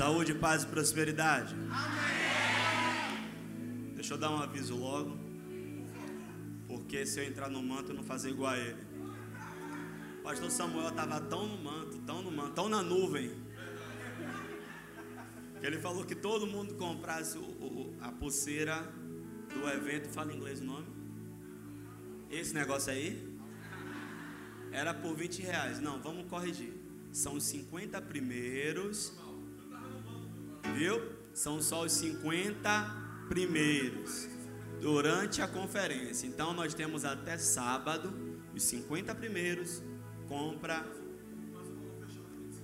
Saúde, paz e prosperidade. Deixa eu dar um aviso logo. Porque se eu entrar no manto, eu não fazer igual a ele. O pastor Samuel estava tão no manto, tão no manto, tão na nuvem. Que ele falou que todo mundo comprasse o, o, a pulseira do evento. Fala em inglês o nome. Esse negócio aí. Era por 20 reais. Não, vamos corrigir. São os 50 primeiros. Viu? São só os 50 primeiros. Durante a conferência. Então nós temos até sábado. Os 50 primeiros. Compra.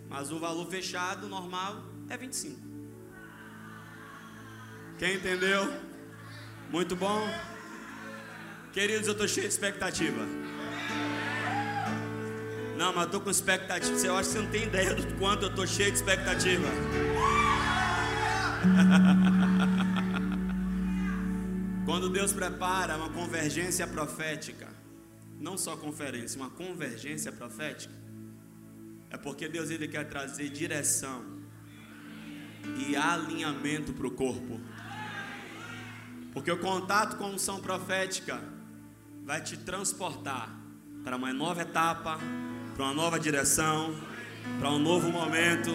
Mas o valor fechado, normal, é 25. Quem entendeu? Muito bom. Queridos, eu estou cheio de expectativa. Não, mas eu estou com expectativa. Você acha que você não tem ideia do quanto eu estou cheio de expectativa. Quando Deus prepara uma convergência profética, não só conferência, uma convergência profética, é porque Deus ele quer trazer direção e alinhamento para o corpo. Porque o contato com a unção profética vai te transportar para uma nova etapa, para uma nova direção, para um novo momento.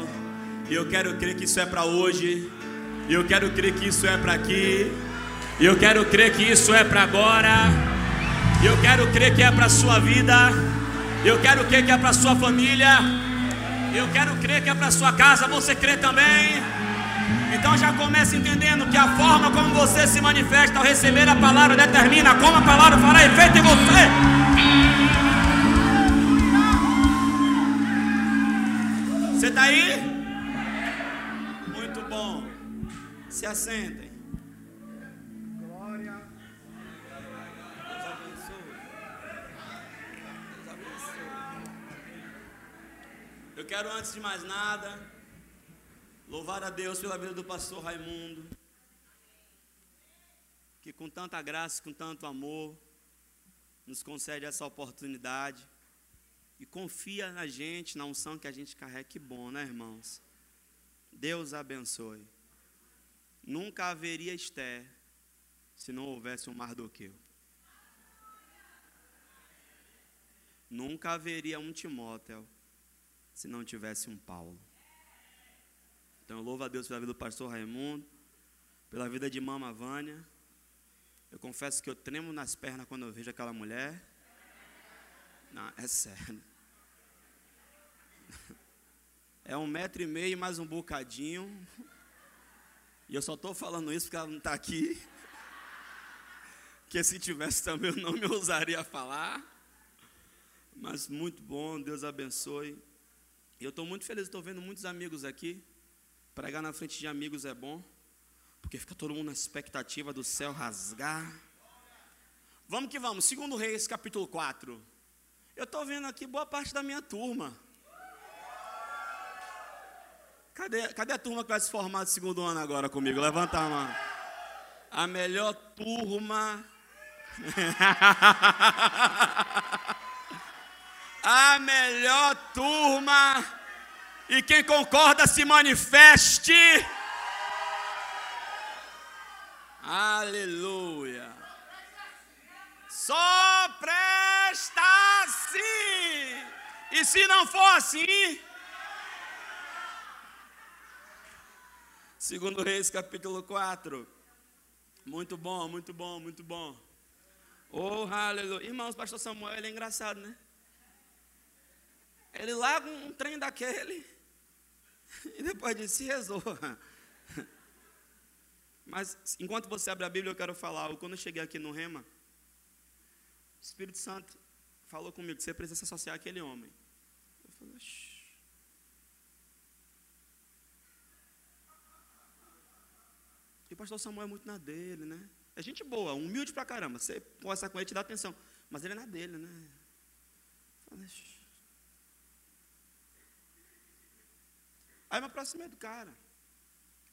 E eu quero crer que isso é para hoje. E eu quero crer que isso é para aqui. E eu quero crer que isso é para agora. E eu quero crer que é para sua vida. Eu quero crer que é para sua família. Eu quero crer que é para sua casa. Você crê também? Então já comece entendendo que a forma como você se manifesta ao receber a palavra determina como a palavra fará efeito em você. Você está aí? Se assentem. Glória. Deus abençoe. Deus abençoe. Eu quero antes de mais nada Louvar a Deus pela vida do pastor Raimundo, que com tanta graça, com tanto amor, nos concede essa oportunidade e confia na gente, na unção que a gente carrega. Que bom, né, irmãos? Deus abençoe. Nunca haveria Esther se não houvesse um Mardoqueu. Nunca haveria um Timóteo se não tivesse um Paulo. Então eu louvo a Deus pela vida do pastor Raimundo, pela vida de mama Vânia. Eu confesso que eu tremo nas pernas quando eu vejo aquela mulher. Não, é sério. É um metro e meio mais um bocadinho. E eu só estou falando isso porque ela não está aqui. Que se tivesse também eu não me ousaria falar. Mas muito bom, Deus abençoe. E eu estou muito feliz, estou vendo muitos amigos aqui. Pregar na frente de amigos é bom, porque fica todo mundo na expectativa do céu rasgar. Vamos que vamos, segundo Reis, capítulo 4. Eu estou vendo aqui boa parte da minha turma. Cadê, cadê a turma que vai se formar de segundo ano agora comigo? Levanta a mão. A melhor turma. a melhor turma e quem concorda se manifeste. Aleluia. Só presta assim. E se não for assim, segundo Reis capítulo 4. Muito bom, muito bom, muito bom. Oh, aleluia. Irmãos, pastor Samuel, ele é engraçado, né? Ele larga um trem daquele E depois disse, se resolva. Mas enquanto você abre a Bíblia, eu quero falar. Quando eu cheguei aqui no Rema, o Espírito Santo falou comigo que você precisa se associar àquele homem. Eu falei, Shh. E o pastor Samuel é muito na dele, né? É gente boa, humilde pra caramba. Você conversa com ele, te dá atenção. Mas ele é na dele, né? Aí me aproximei do cara.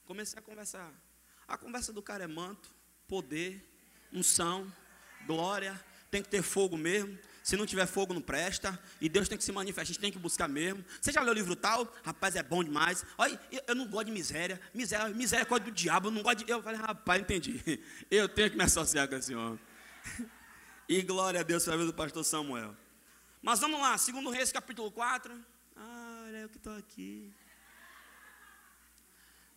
Comecei a conversar. A conversa do cara é manto, poder, unção, glória. Tem que ter fogo mesmo. Se não tiver fogo, não presta. E Deus tem que se manifestar. A gente tem que buscar mesmo. Você já leu o livro tal? Rapaz, é bom demais. Olha, eu não gosto de miséria. Miséria, miséria é coisa do diabo. Eu não gosto de. Eu falei, rapaz, entendi. Eu tenho que me associar com esse homem. E glória a Deus pela vida do pastor Samuel. Mas vamos lá, segundo Reis, capítulo 4. Ah, olha eu que estou aqui.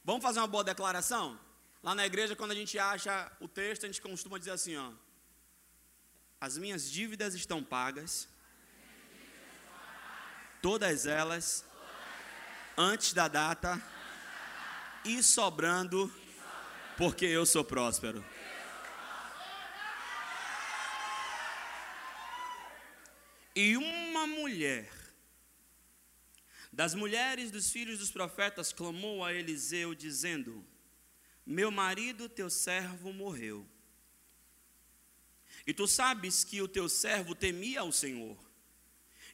Vamos fazer uma boa declaração? Lá na igreja, quando a gente acha o texto, a gente costuma dizer assim, ó. As minhas dívidas estão pagas. Todas elas antes da data e sobrando porque eu sou próspero. E uma mulher das mulheres dos filhos dos profetas clamou a Eliseu dizendo: Meu marido, teu servo, morreu e tu sabes que o teu servo temia ao Senhor.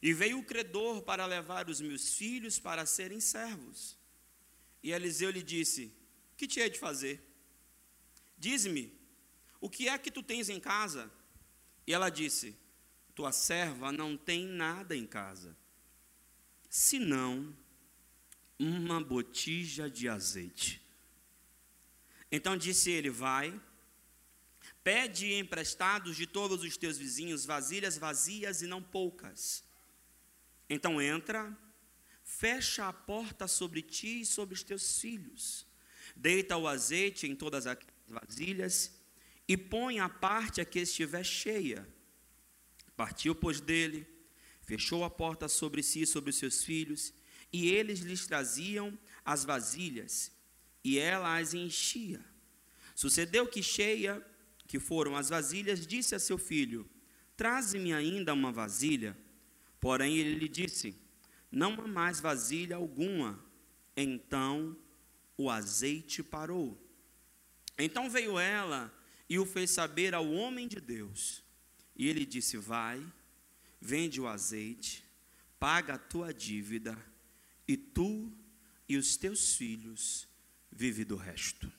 E veio o credor para levar os meus filhos para serem servos. E Eliseu lhe disse: Que te hei de fazer? Diz-me, o que é que tu tens em casa? E ela disse: Tua serva não tem nada em casa, senão uma botija de azeite. Então disse ele: Vai Pede emprestados de todos os teus vizinhos vasilhas vazias e não poucas. Então entra, fecha a porta sobre ti e sobre os teus filhos. Deita o azeite em todas as vasilhas e põe a parte a que estiver cheia. Partiu, pois, dele, fechou a porta sobre si e sobre os seus filhos, e eles lhes traziam as vasilhas, e ela as enchia. Sucedeu que cheia que foram as vasilhas, disse a seu filho: Traze-me ainda uma vasilha. Porém, ele lhe disse: Não há mais vasilha alguma. Então o azeite parou. Então veio ela e o fez saber ao homem de Deus. E ele disse: Vai, vende o azeite, paga a tua dívida, e tu e os teus filhos vive do resto.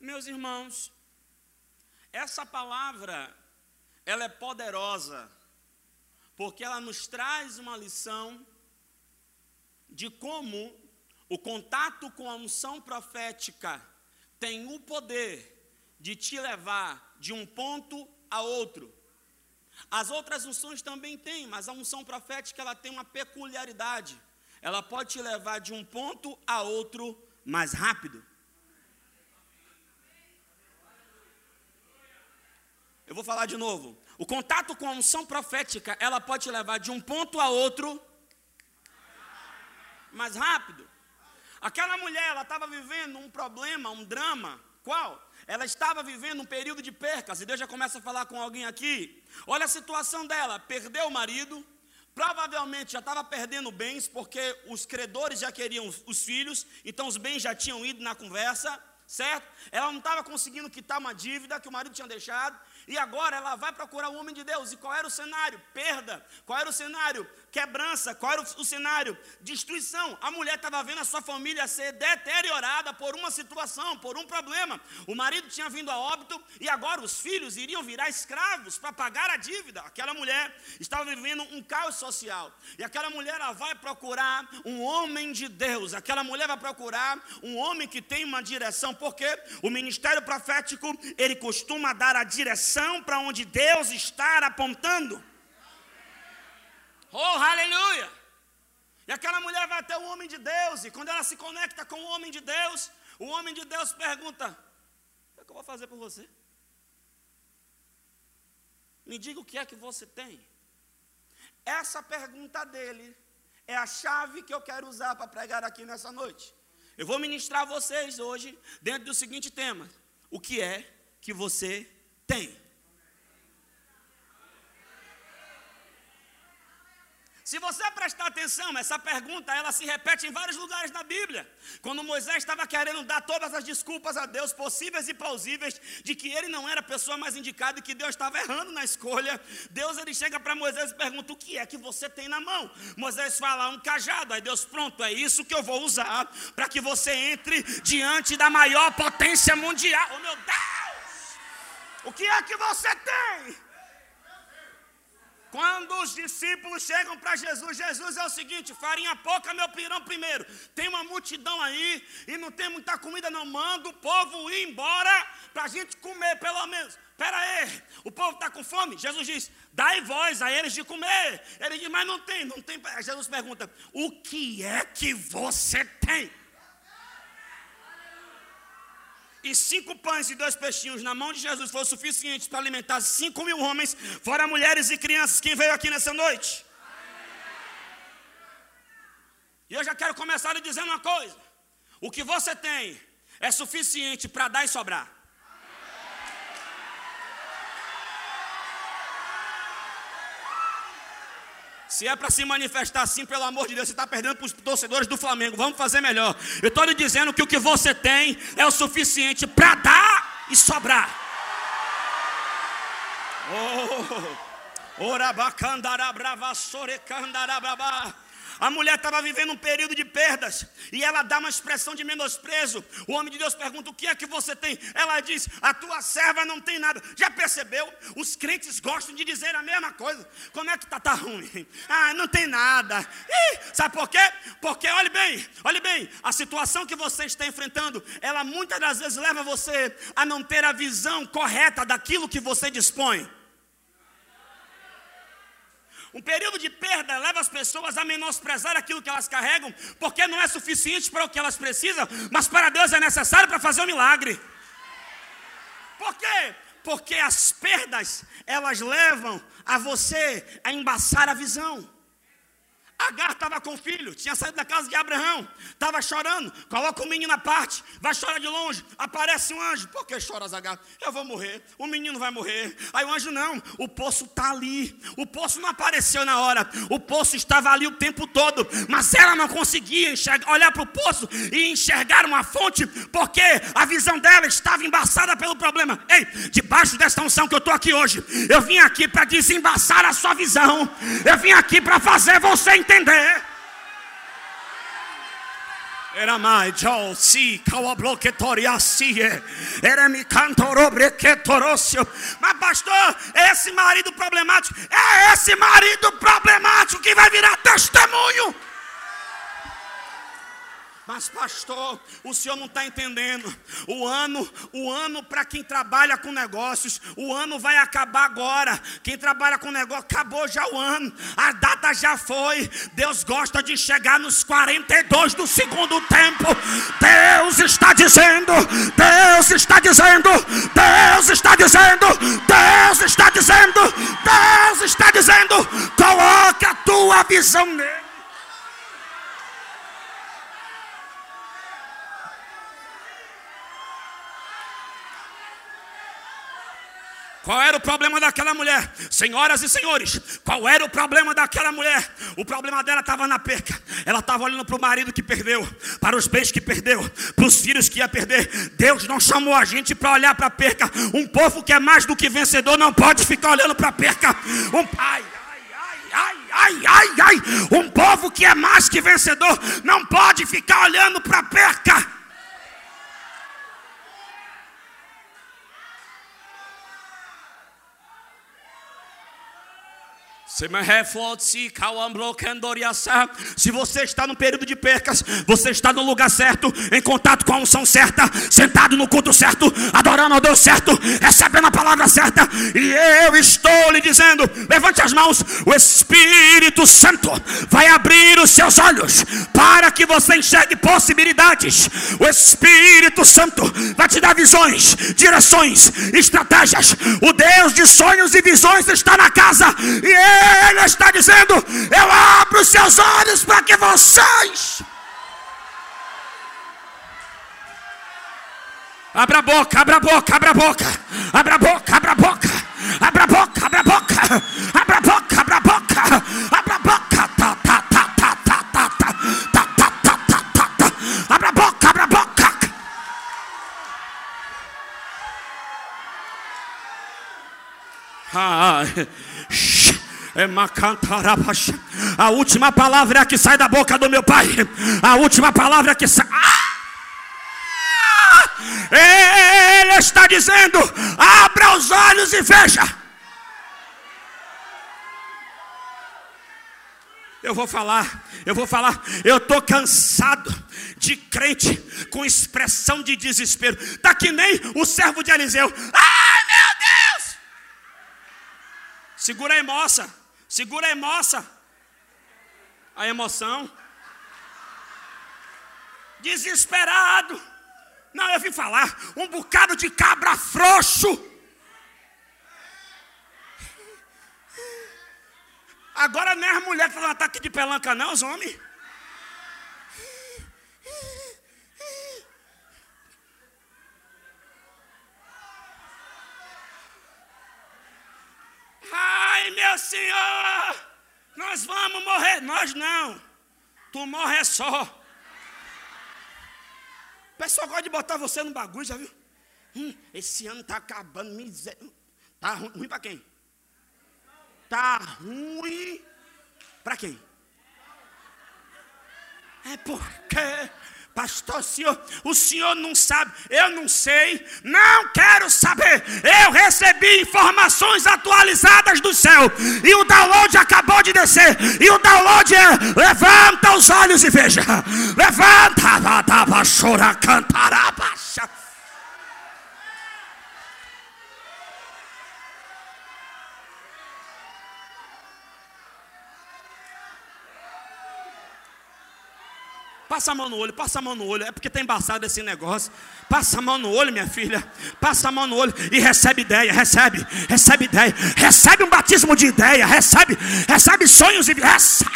Meus irmãos, essa palavra, ela é poderosa, porque ela nos traz uma lição de como o contato com a unção profética tem o poder de te levar de um ponto a outro. As outras unções também têm, mas a unção profética ela tem uma peculiaridade. Ela pode te levar de um ponto a outro mais rápido. Eu vou falar de novo. O contato com a unção profética, ela pode te levar de um ponto a outro mais rápido. Aquela mulher, ela estava vivendo um problema, um drama. Qual? Ela estava vivendo um período de percas. E Deus já começa a falar com alguém aqui. Olha a situação dela: perdeu o marido, provavelmente já estava perdendo bens, porque os credores já queriam os filhos, então os bens já tinham ido na conversa, certo? Ela não estava conseguindo quitar uma dívida que o marido tinha deixado, e agora ela vai procurar o homem de Deus. E qual era o cenário? Perda. Qual era o cenário? Quebrança. Qual era o cenário? Destruição. A mulher estava vendo a sua família ser deteriorada por uma situação, por um problema. O marido tinha vindo a óbito e agora os filhos iriam virar escravos para pagar a dívida. Aquela mulher estava vivendo um caos social. E aquela mulher ela vai procurar um homem de Deus. Aquela mulher vai procurar um homem que tem uma direção, porque o ministério profético, ele costuma dar a direção para onde Deus está apontando. Oh, aleluia! E aquela mulher vai até o homem de Deus, e quando ela se conecta com o homem de Deus, o homem de Deus pergunta: O que eu vou fazer por você? Me diga o que é que você tem. Essa pergunta dele é a chave que eu quero usar para pregar aqui nessa noite. Eu vou ministrar a vocês hoje dentro do seguinte tema: O que é que você tem? Se você prestar atenção, essa pergunta ela se repete em vários lugares da Bíblia. Quando Moisés estava querendo dar todas as desculpas a Deus possíveis e plausíveis de que ele não era a pessoa mais indicada e que Deus estava errando na escolha, Deus ele chega para Moisés e pergunta: "O que é que você tem na mão?" Moisés fala: "Um cajado". Aí Deus: "Pronto, é isso que eu vou usar para que você entre diante da maior potência mundial". Oh meu Deus! O que é que você tem? Quando os discípulos chegam para Jesus, Jesus é o seguinte: farinha pouca, meu pirão primeiro. Tem uma multidão aí e não tem muita comida, não. Manda o povo ir embora para a gente comer, pelo menos. Espera aí, o povo está com fome? Jesus diz: dai voz a eles de comer. Ele diz: mas não tem, não tem. Jesus pergunta: o que é que você tem? E cinco pães e dois peixinhos na mão de Jesus foi o suficiente para alimentar cinco mil homens, fora mulheres e crianças. Quem veio aqui nessa noite? E eu já quero começar lhe dizendo uma coisa: o que você tem é suficiente para dar e sobrar. Se é para se manifestar assim, pelo amor de Deus, você está perdendo para os torcedores do Flamengo. Vamos fazer melhor. Eu estou lhe dizendo que o que você tem é o suficiente para dar e sobrar. Oh, orabacandara brava sorecandara brava. A mulher estava vivendo um período de perdas e ela dá uma expressão de menosprezo. O homem de Deus pergunta: O que é que você tem? Ela diz: A tua serva não tem nada. Já percebeu? Os crentes gostam de dizer a mesma coisa. Como é que está? Tá ruim. Ah, não tem nada. Ih, sabe por quê? Porque, olhe bem, olhe bem, a situação que você está enfrentando, ela muitas das vezes leva você a não ter a visão correta daquilo que você dispõe. Um período de perda leva as pessoas a menosprezar aquilo que elas carregam, porque não é suficiente para o que elas precisam, mas para Deus é necessário para fazer um milagre. Por quê? Porque as perdas, elas levam a você a embaçar a visão. Agar estava com o filho, tinha saído da casa de Abraão, estava chorando. Coloca o menino à parte, vai chorar de longe. Aparece um anjo. Por que choras, Agar? Eu vou morrer, o menino vai morrer. Aí o anjo, não, o poço está ali. O poço não apareceu na hora, o poço estava ali o tempo todo. Mas ela não conseguia enxergar, olhar para o poço e enxergar uma fonte, porque a visão dela estava embaçada pelo problema. Ei, debaixo desta unção que eu estou aqui hoje, eu vim aqui para desembaçar a sua visão. Eu vim aqui para fazer você entender entender. Era mais Joe si cawabloquetoriacie. Era me cantorobrequetorosio. Mas pastor, é esse marido problemático, é esse marido problemático que vai virar testemunho. Mas pastor, o senhor não está entendendo. O ano, o ano para quem trabalha com negócios, o ano vai acabar agora. Quem trabalha com negócio, acabou já o ano. A data já foi. Deus gosta de chegar nos 42 do segundo tempo. Deus está dizendo, Deus está dizendo, Deus está dizendo, Deus está dizendo, Deus está dizendo, coloca a tua visão nele. Qual era o problema daquela mulher? Senhoras e senhores, qual era o problema daquela mulher? O problema dela estava na perca. Ela estava olhando para o marido que perdeu, para os bens que perdeu, para os filhos que ia perder. Deus não chamou a gente para olhar para a perca. Um povo que é mais do que vencedor não pode ficar olhando para a perca. Um pai. Ai, ai, ai, ai, um povo que é mais que vencedor não pode ficar olhando para a perca. Se você está no período de percas, você está no lugar certo, em contato com a unção certa, sentado no culto certo, adorando ao Deus certo, recebendo a palavra certa, e eu estou lhe dizendo: levante as mãos, o Espírito Santo vai abrir os seus olhos para que você enxergue possibilidades. O Espírito Santo vai te dar visões, direções, estratégias. O Deus de sonhos e visões está na casa, e eu ele está dizendo: Eu abro os seus olhos para que vocês. Abra a boca, abra a boca, abra a boca, abra a boca, abra a boca, abra a boca, abra a boca, abra a boca, abra a boca, abra a boca, tá, tá, tá, tá, tá, tá, tá, tá, tá, tá, tá, tá, tá, abra a boca, abra a boca. Ah, é a última palavra é a que sai da boca do meu pai. A última palavra é que sai. Ah! Ele está dizendo: abra os olhos e veja. Eu vou falar, eu vou falar. Eu estou cansado de crente com expressão de desespero. Está que nem o servo de Eliseu. Ai meu Deus! Segura a moça, segura a moça. A emoção. Desesperado. Não, eu vim falar. Um bocado de cabra frouxo. Agora nem as mulheres fazem um ataque de pelanca, não, os homens. Ai, meu Senhor, nós vamos morrer. Nós não. Tu morre só. O pessoal gosta de botar você no bagulho, já viu? Hum, esse ano está acabando, miséria. Tá ruim, ruim para quem? Tá ruim para quem? É porque Pastor, o senhor, o senhor não sabe, eu não sei, não quero saber. Eu recebi informações atualizadas do céu, e o download acabou de descer. E o download é: levanta os olhos e veja. Levanta, chora, cantará, Passa a mão no olho, passa a mão no olho. É porque está embaçado esse negócio. Passa a mão no olho, minha filha. Passa a mão no olho e recebe ideia, recebe, recebe ideia. Recebe um batismo de ideia, recebe, recebe sonhos e recebe.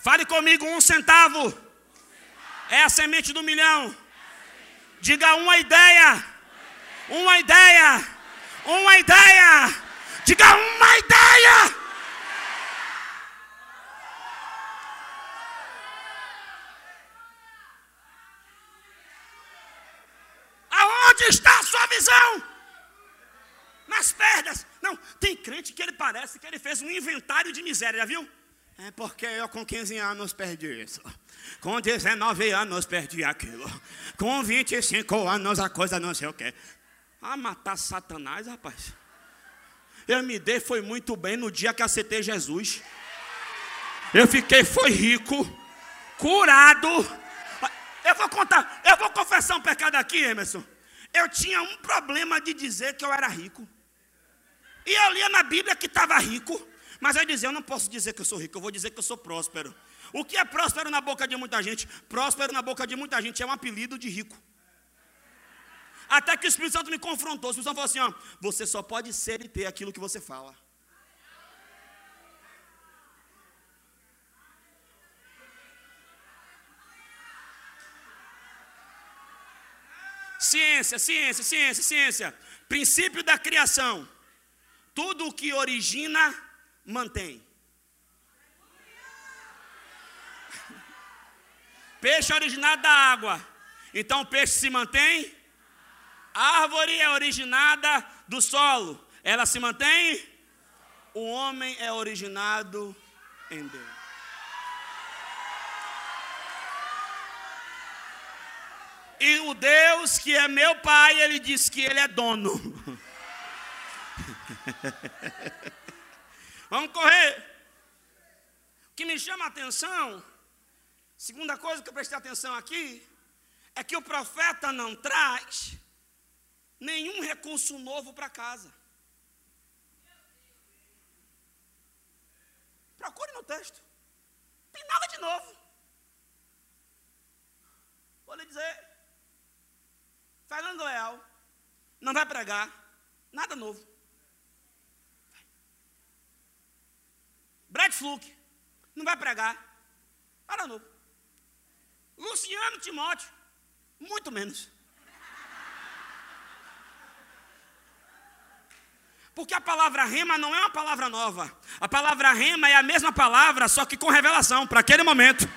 Fale comigo, um centavo. É a semente do milhão. Diga uma ideia. Uma ideia. Uma ideia. Diga uma ideia. Aonde está a sua visão? Nas perdas. Não, tem crente que ele parece que ele fez um inventário de miséria, já viu? É porque eu com 15 anos perdi isso. Com 19 anos perdi aquilo. Com 25 anos a coisa não sei o quê. Ah, matar Satanás, rapaz. Eu me dei foi muito bem no dia que aceitei Jesus. Eu fiquei foi rico, curado eu vou contar, eu vou confessar um pecado aqui, Emerson. Eu tinha um problema de dizer que eu era rico. E eu lia na Bíblia que estava rico. Mas eu dizia, eu não posso dizer que eu sou rico, eu vou dizer que eu sou próspero. O que é próspero na boca de muita gente? Próspero na boca de muita gente é um apelido de rico. Até que o Espírito Santo me confrontou. O Espírito Santo falou assim: ó, você só pode ser e ter aquilo que você fala. Ciência, ciência, ciência, ciência. Princípio da criação. Tudo o que origina, mantém. Peixe é originado da água. Então o peixe se mantém. Árvore é originada do solo. Ela se mantém. O homem é originado em Deus. E o Deus que é meu pai, ele diz que ele é dono. Vamos correr. O que me chama a atenção, segunda coisa que eu prestei atenção aqui, é que o profeta não traz nenhum recurso novo para casa. Procure no texto. Tem nada de novo. Vou lhe dizer. Fernando Leal não vai pregar nada novo. Brad Fluke não vai pregar nada novo. Luciano Timóteo, muito menos. Porque a palavra rema não é uma palavra nova. A palavra rema é a mesma palavra, só que com revelação para aquele momento.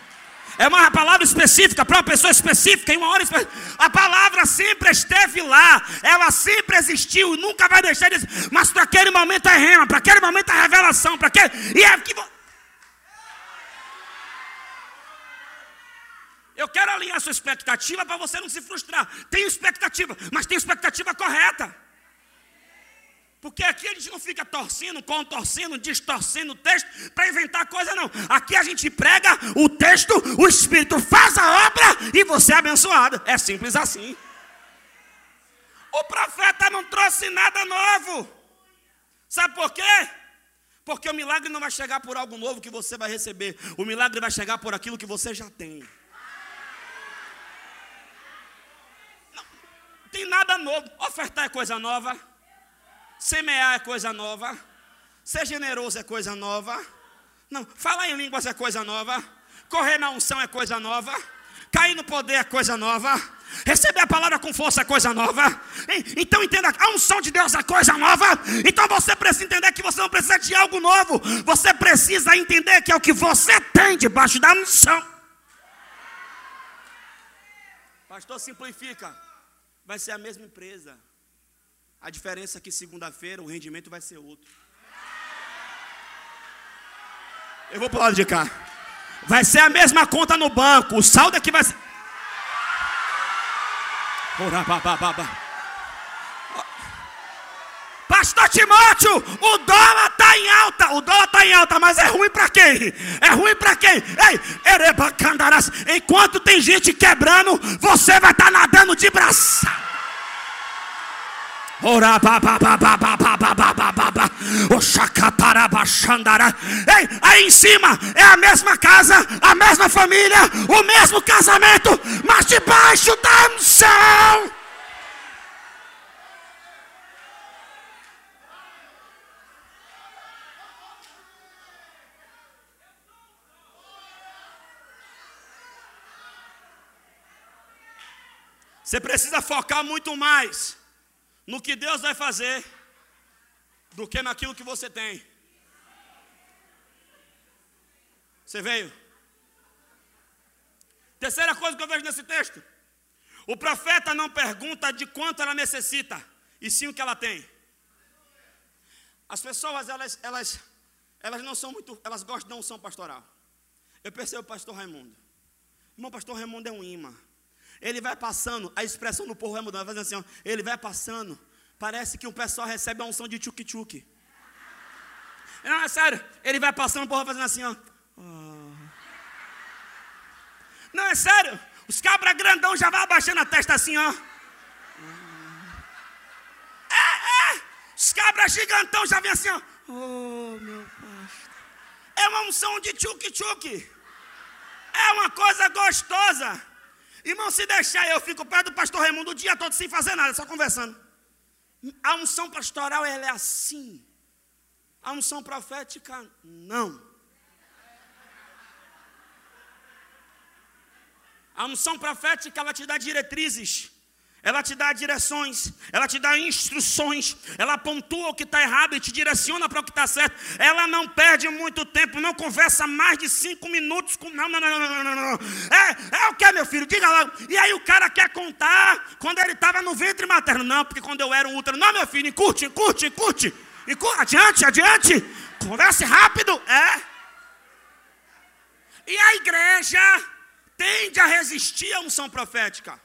É uma palavra específica para uma pessoa específica, em uma hora específica. A palavra sempre esteve lá, ela sempre existiu, nunca vai deixar de existir. Mas para aquele momento é rema, para aquele momento é revelação, para aquele. E é que. Eu quero alinhar sua expectativa para você não se frustrar. Tenho expectativa, mas tenho expectativa correta. Porque aqui a gente não fica torcendo, contorcendo, distorcendo o texto para inventar coisa, não. Aqui a gente prega o texto, o Espírito faz a obra e você é abençoado. É simples assim. O profeta não trouxe nada novo. Sabe por quê? Porque o milagre não vai chegar por algo novo que você vai receber. O milagre vai chegar por aquilo que você já tem. Não tem nada novo. Ofertar é coisa nova. Semear é coisa nova. Ser generoso é coisa nova. Não, falar em línguas é coisa nova. Correr na unção é coisa nova. Cair no poder é coisa nova. Receber a palavra com força é coisa nova. Então entenda, a unção de Deus é coisa nova. Então você precisa entender que você não precisa de algo novo. Você precisa entender que é o que você tem debaixo da unção. Pastor, simplifica. Vai ser a mesma empresa. A diferença é que segunda-feira o rendimento vai ser outro. Eu vou para o lado de cá. Vai ser a mesma conta no banco. O saldo é que vai ser. Pastor Timóteo, o dólar está em alta. O dólar está em alta, mas é ruim para quem? É ruim para quem? Ei, Erebacandarás. Enquanto tem gente quebrando, você vai estar tá nadando de braçada. Chacatarabachandara. Ei, aí em cima é a mesma casa, a mesma família, o mesmo casamento, mas debaixo da unção. Você precisa focar muito mais no que Deus vai fazer do que naquilo que você tem. Você veio? Terceira coisa que eu vejo nesse texto: o profeta não pergunta de quanto ela necessita, e sim o que ela tem. As pessoas, elas, elas, elas não são muito, elas gostam da unção pastoral. Eu percebo o pastor Raimundo. Irmão, pastor Raimundo é um imã. Ele vai passando, a expressão do povo vai mudando, vai fazendo assim, ó, ele vai passando, parece que o pessoal recebe a unção de tchuk-tchuk. Não, é sério, ele vai passando, o povo vai fazendo assim, ó. Oh. Não, é sério, os cabras grandão já vai abaixando a testa assim, ó. É, é, os cabras gigantão já vem assim, ó. Oh, meu pastor. É uma unção de tchuk-tchuk. É uma coisa gostosa. Irmão, se deixar, eu fico perto do pastor Raimundo o dia todo sem fazer nada, só conversando. A unção pastoral, ela é assim. A unção profética, não. A unção profética, ela te dá diretrizes ela te dá direções, ela te dá instruções, ela pontua o que está errado e te direciona para o que está certo. Ela não perde muito tempo, não conversa mais de cinco minutos com. Não, não, não, não, não, não. É, é o que, meu filho? Diga lá. E aí o cara quer contar quando ele estava no ventre materno. Não, porque quando eu era um útero. Não, meu filho, curte, curte, curte. Adiante, adiante. Converse rápido. É. E a igreja tende a resistir à unção profética.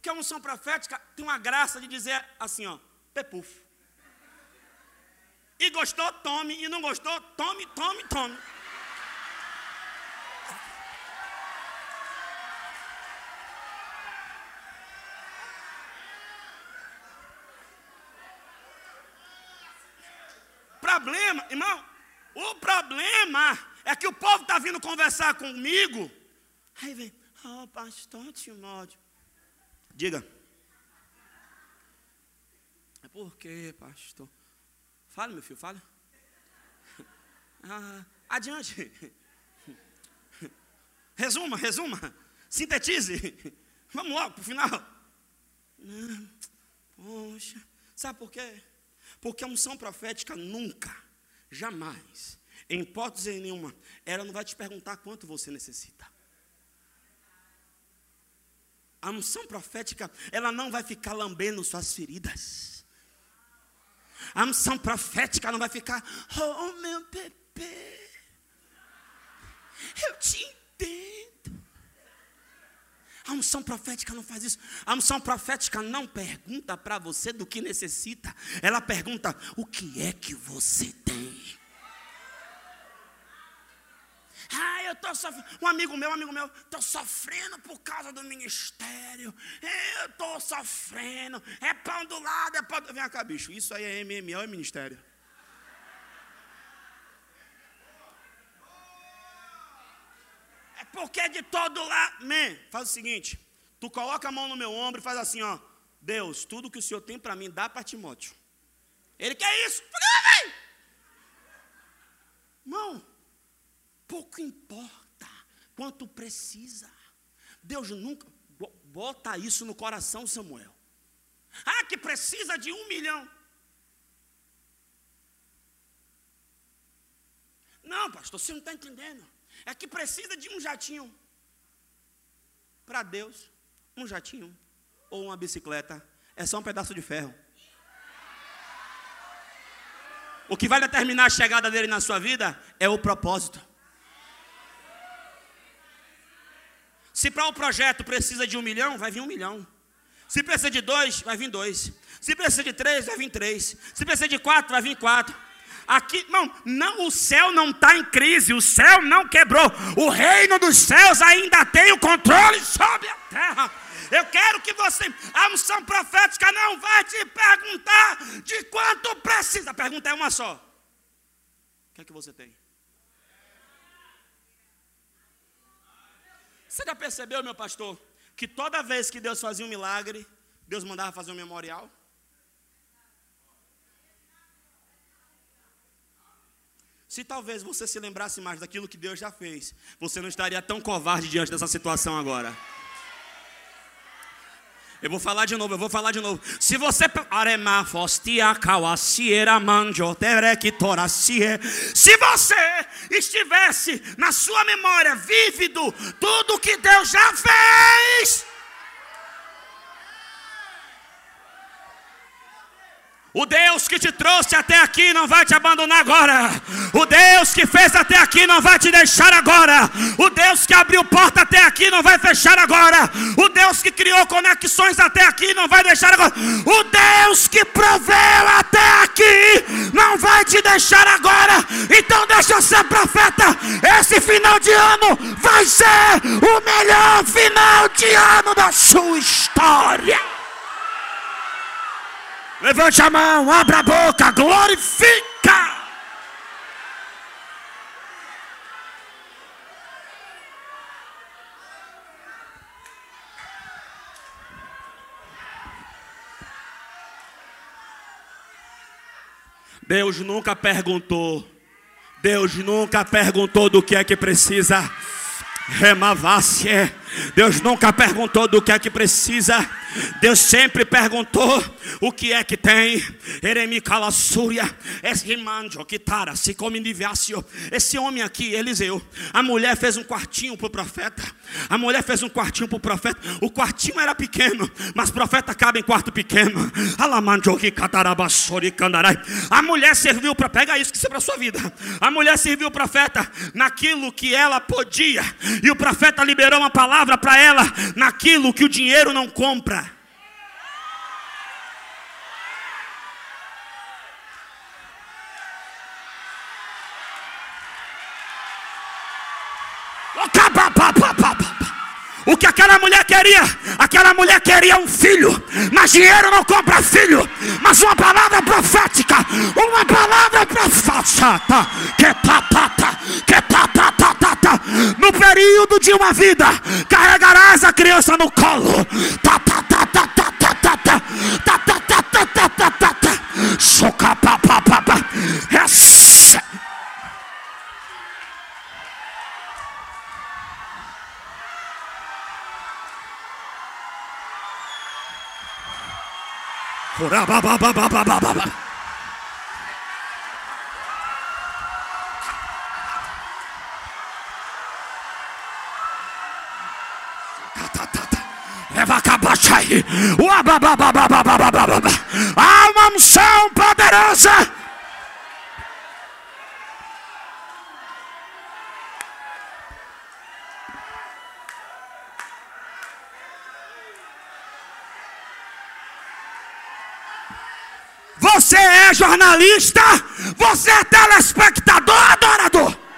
Porque a unção profética tem uma graça de dizer assim, ó, pepufo. E gostou, tome. E não gostou, tome, tome, tome. Problema, irmão, o problema é que o povo está vindo conversar comigo. Aí vem, oh, pastor Timóteo, Diga. É por quê, pastor? Fala, meu filho, fala. Ah, adiante. Resuma, resuma. Sintetize. Vamos logo para o final. Poxa, sabe por quê? Porque a unção profética nunca, jamais, em hipótese nenhuma, ela não vai te perguntar quanto você necessita. A unção profética, ela não vai ficar lambendo suas feridas. A unção profética não vai ficar, oh meu bebê, eu te entendo. A unção profética não faz isso. A unção profética não pergunta para você do que necessita. Ela pergunta: o que é que você tem? Ah, eu estou sofrendo. Um amigo meu, um amigo meu, estou sofrendo por causa do ministério. Eu estou sofrendo. É pão do lado, é pão do. Vem cá, bicho. Isso aí é MMO, é ministério. É porque de todo lado. Man, faz o seguinte: tu coloca a mão no meu ombro e faz assim, ó. Deus, tudo que o Senhor tem para mim, dá para Timóteo. Ele quer isso. Falei, vem! Irmão, pouco importa quanto precisa. Deus nunca. Bota isso no coração, Samuel. Ah, que precisa de um milhão. Não, pastor, você não está entendendo. É que precisa de um jatinho. Para Deus, um jatinho ou uma bicicleta é só um pedaço de ferro. O que vai determinar a chegada dele na sua vida é o propósito. Se para um projeto precisa de um milhão, vai vir um milhão. Se precisa de dois, vai vir dois. Se precisa de três, vai vir três. Se precisa de quatro, vai vir quatro. Aqui, não, não o céu não está em crise, o céu não quebrou. O reino dos céus ainda tem o controle sobre a terra. Eu quero que você, a unção profética não vai te perguntar de quanto precisa. A pergunta é uma só: O que é que você tem? Você já percebeu, meu pastor, que toda vez que Deus fazia um milagre, Deus mandava fazer um memorial? Se talvez você se lembrasse mais daquilo que Deus já fez, você não estaria tão covarde diante dessa situação agora. Eu vou falar de novo, eu vou falar de novo. Se você se você estivesse na sua memória vívido tudo que Deus já fez, O Deus que te trouxe até aqui não vai te abandonar agora. O Deus que fez até aqui não vai te deixar agora. O Deus que abriu porta até aqui não vai fechar agora. O Deus que criou conexões até aqui não vai deixar agora. O Deus que proveu até aqui não vai te deixar agora. Então deixa eu ser profeta. Esse final de ano vai ser o melhor final de ano da sua história. Levante a mão, abra a boca, glorifica. Deus nunca perguntou. Deus nunca perguntou do que é que precisa. Remavácia. Deus nunca perguntou do que é que precisa. Deus sempre perguntou o que é que tem. Esse homem aqui, Eliseu, a mulher fez um quartinho para o profeta. A mulher fez um quartinho para o profeta. O quartinho era pequeno, mas profeta cabe em quarto pequeno. A mulher serviu para. Pega isso que isso é para sua vida. A mulher serviu o profeta naquilo que ela podia. E o profeta liberou uma palavra palavra para ela naquilo que o dinheiro não compra. O que aquela mulher queria? Aquela mulher queria um filho, mas dinheiro não compra filho. Mas uma palavra profética, uma palavra profética, que tá, tá, tá, que tá, tá, tá, tá, tá. No período de uma vida, carregarás a criança no colo. Tá, tá, tá, tá, tá, tá, tá, tá, tá, tá, tá, tá, tá, tá, tá, tá. Choca, pá, pá, pá, pá. sai. Há uma unção poderosa. Você é jornalista, você é telespectador, adorador.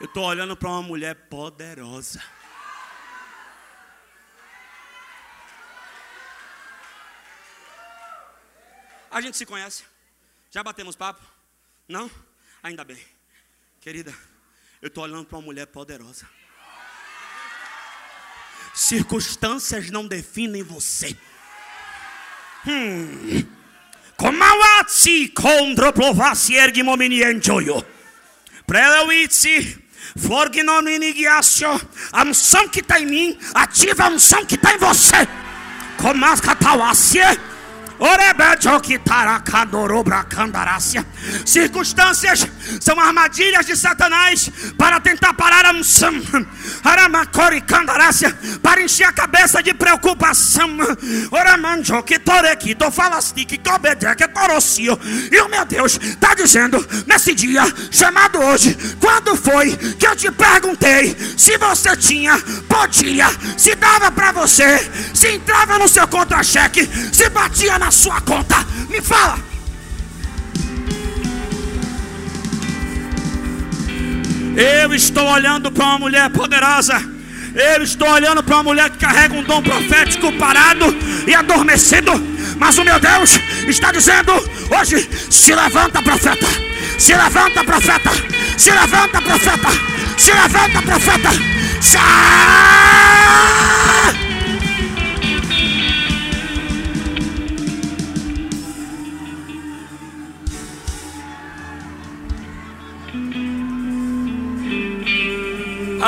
Eu estou olhando para uma mulher poderosa. A gente se conhece? Já batemos papo? Não? Ainda bem. Querida, eu estou olhando para uma mulher poderosa. Circunstâncias não definem você. Hum. Komawatsi kondroplovasi ergimominienjoyo. Prelewitsi Florginominigiacio, a unção que está em mim, ativa a unção que está em você. Comascatauácia. Circunstâncias são armadilhas de Satanás para tentar parar a unção, para encher a cabeça de preocupação. E o meu Deus está dizendo nesse dia chamado hoje, quando foi que eu te perguntei se você tinha, podia, se dava para você, se entrava no seu contra-cheque, se batia na na sua conta? Me fala. Eu estou olhando para uma mulher poderosa. Eu estou olhando para uma mulher que carrega um dom profético parado e adormecido. Mas o meu Deus está dizendo hoje: se levanta, profeta. Se levanta, profeta. Se levanta, profeta. Se levanta, profeta. Sai!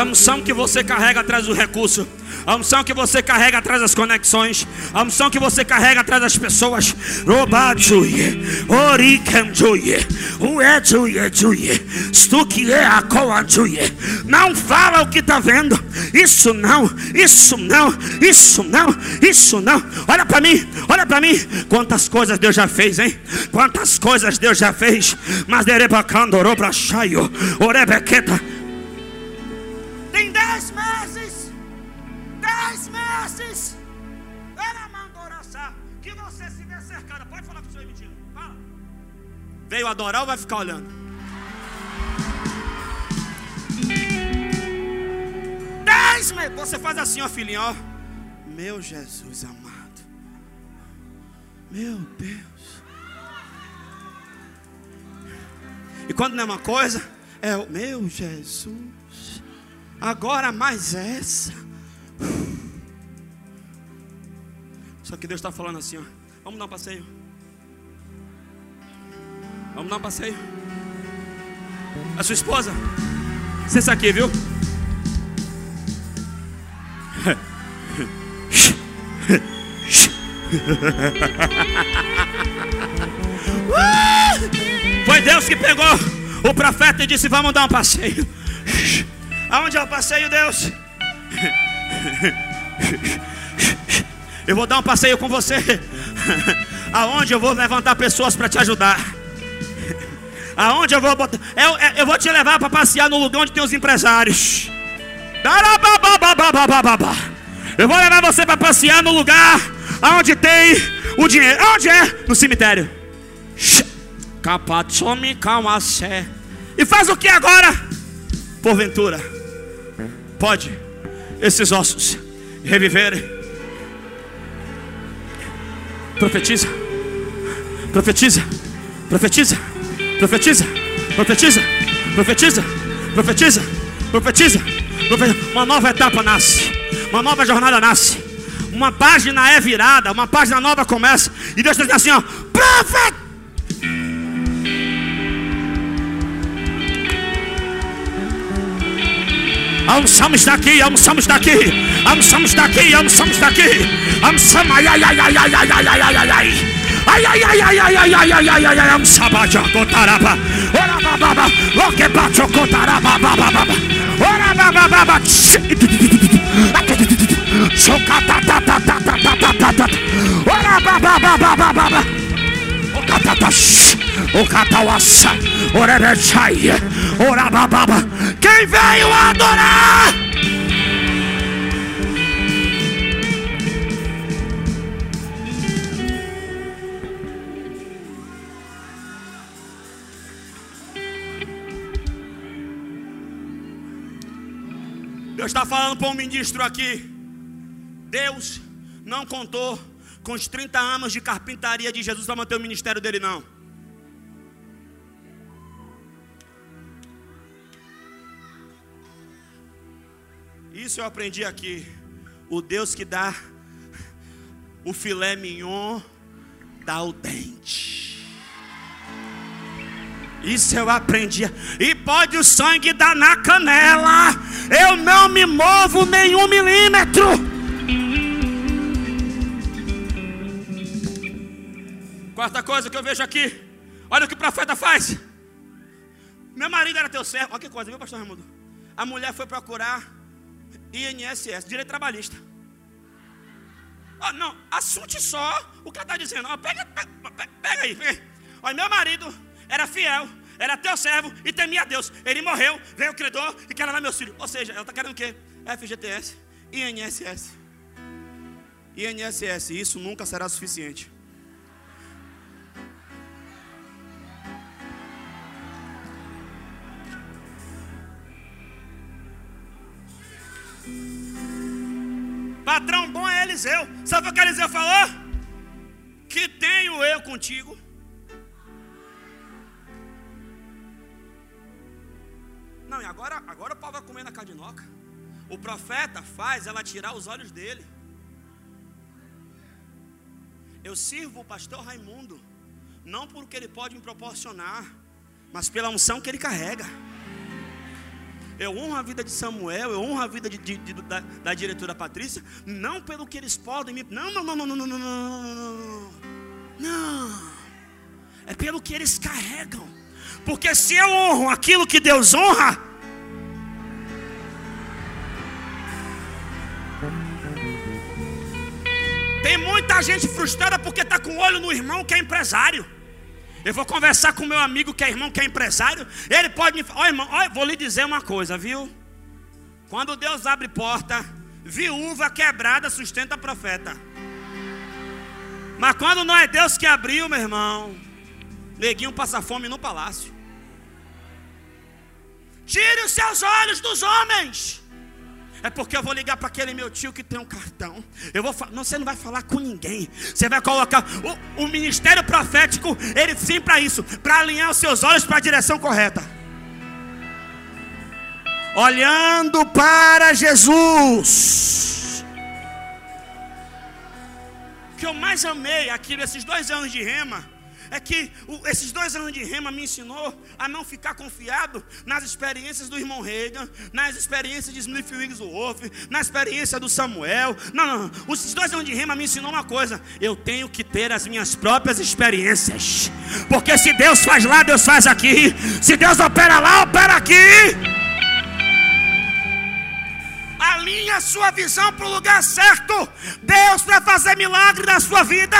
A unção que você carrega atrás do recurso. A unção que você carrega atrás das conexões. A unção que você carrega atrás das pessoas. Não fala o que está vendo. Isso não, isso não, isso não, isso não. Olha para mim, olha para mim. Quantas coisas Deus já fez, hein? Quantas coisas Deus já fez. Mas derebacando, orobrachaio, orebequeta. Dez meses. Dez meses. Ela mandou oraçar. Que você se vê cercada. Pode falar com o seu emitido. Fala. Veio adorar ou vai ficar olhando? Dez meses. Você faz assim, ó, filhinho, ó. Meu Jesus amado. Meu Deus. E quando não é uma coisa, é o meu Jesus. Agora mais essa. Só que Deus está falando assim, ó. Vamos dar um passeio. Vamos dar um passeio. A sua esposa. Você aqui, viu? Foi Deus que pegou o profeta e disse: Vamos dar um passeio. Aonde é o passeio, Deus? Eu vou dar um passeio com você. Aonde eu vou levantar pessoas para te ajudar. Aonde eu vou botar. Eu, eu vou te levar para passear no lugar onde tem os empresários. Eu vou levar você para passear no lugar onde tem o dinheiro. Onde é? No cemitério. E faz o que agora? Porventura pode esses ossos reviverem. Profetiza, profetiza, profetiza, profetiza, profetiza, profetiza, profetiza, profetiza. Uma nova etapa nasce, uma nova jornada nasce, uma página é virada, uma página nova começa. E Deus está dizendo assim: ó, profeta. A unção está aqui, a unção está aqui. A unção está aqui, a unção está aqui. A unção, ai, ai, ai, ai, ai, ai, ai, ai, ai, ai, ai. Ai, ai, ai, ai, ai, ai, ai, ai, ai, ai, ai, am sabaja kotaraba. Ora baba, loke bacho kotaraba baba baba. Ora baba baba. Sokata ta ta ta ta ta ta ta ta. Ora baba baba baba baba. Okatatash. Okatawassa. Ora bechai. Ora baba. Quem veio adorar? Deus está falando para um ministro aqui. Deus não contou com os 30 anos de carpintaria de Jesus para manter o ministério dele, não. Isso eu aprendi aqui. O Deus que dá o filé mignon, dá o dente. Isso eu aprendi. E pode o sangue dar na canela. Eu não me movo nenhum milímetro. Quarta coisa que eu vejo aqui. Olha o que o profeta faz. Meu marido era teu servo. Olha que coisa, viu, pastor Raimundo? A mulher foi procurar INSS, direito trabalhista. Oh, não, assunte só o que ela está dizendo. Oh, pega, pega, pega aí, pega. Olha, meu marido era fiel, era teu servo e temia a Deus. Ele morreu, veio o credor e quer levar meus filhos. Ou seja, ela está querendo o quê? FGTS, INSS. INSS, isso nunca será suficiente. Patrão bom é Eliseu. Sabe o que Eliseu falou? Que tenho eu contigo. Não, e agora, agora o pau vai comer na cardinoca. O profeta faz ela tirar os olhos dele. Eu sirvo o pastor Raimundo, não por que ele pode me proporcionar, mas pela unção que ele carrega. Eu honro a vida de Samuel, eu honro a vida de, de, de, da, da, diretora Patrícia, não pelo que eles podem me. Não, não, não, não, não, não, não, não. É pelo que eles carregam. Porque se eu honro aquilo que Deus honra, tem muita gente frustrada porque está com olho no irmão que é empresário. Eu vou conversar com meu amigo que é irmão, que é empresário. Ele pode me falar, oh, irmão, oh, vou lhe dizer uma coisa, viu? Quando Deus abre porta, viúva quebrada sustenta profeta. Mas quando não é Deus que abriu, meu irmão, neguinho passa fome no palácio. Tire os seus olhos dos homens. É porque eu vou ligar para aquele meu tio que tem um cartão. Eu vou não, você não vai falar com ninguém. Você vai colocar o, o ministério profético, ele sim para isso, para alinhar os seus olhos para a direção correta. Olhando para Jesus. O que eu mais amei aqui nesses dois anos de rema é que esses dois anos de rema me ensinou a não ficar confiado nas experiências do irmão Reagan, nas experiências de Smith Wigglesworth, na experiência do Samuel. Não, não, não. Esses dois anos de rema me ensinou uma coisa: eu tenho que ter as minhas próprias experiências, porque se Deus faz lá, Deus faz aqui. Se Deus opera lá, opera aqui. Alinhe a sua visão para o lugar certo. Deus vai fazer milagre na sua vida.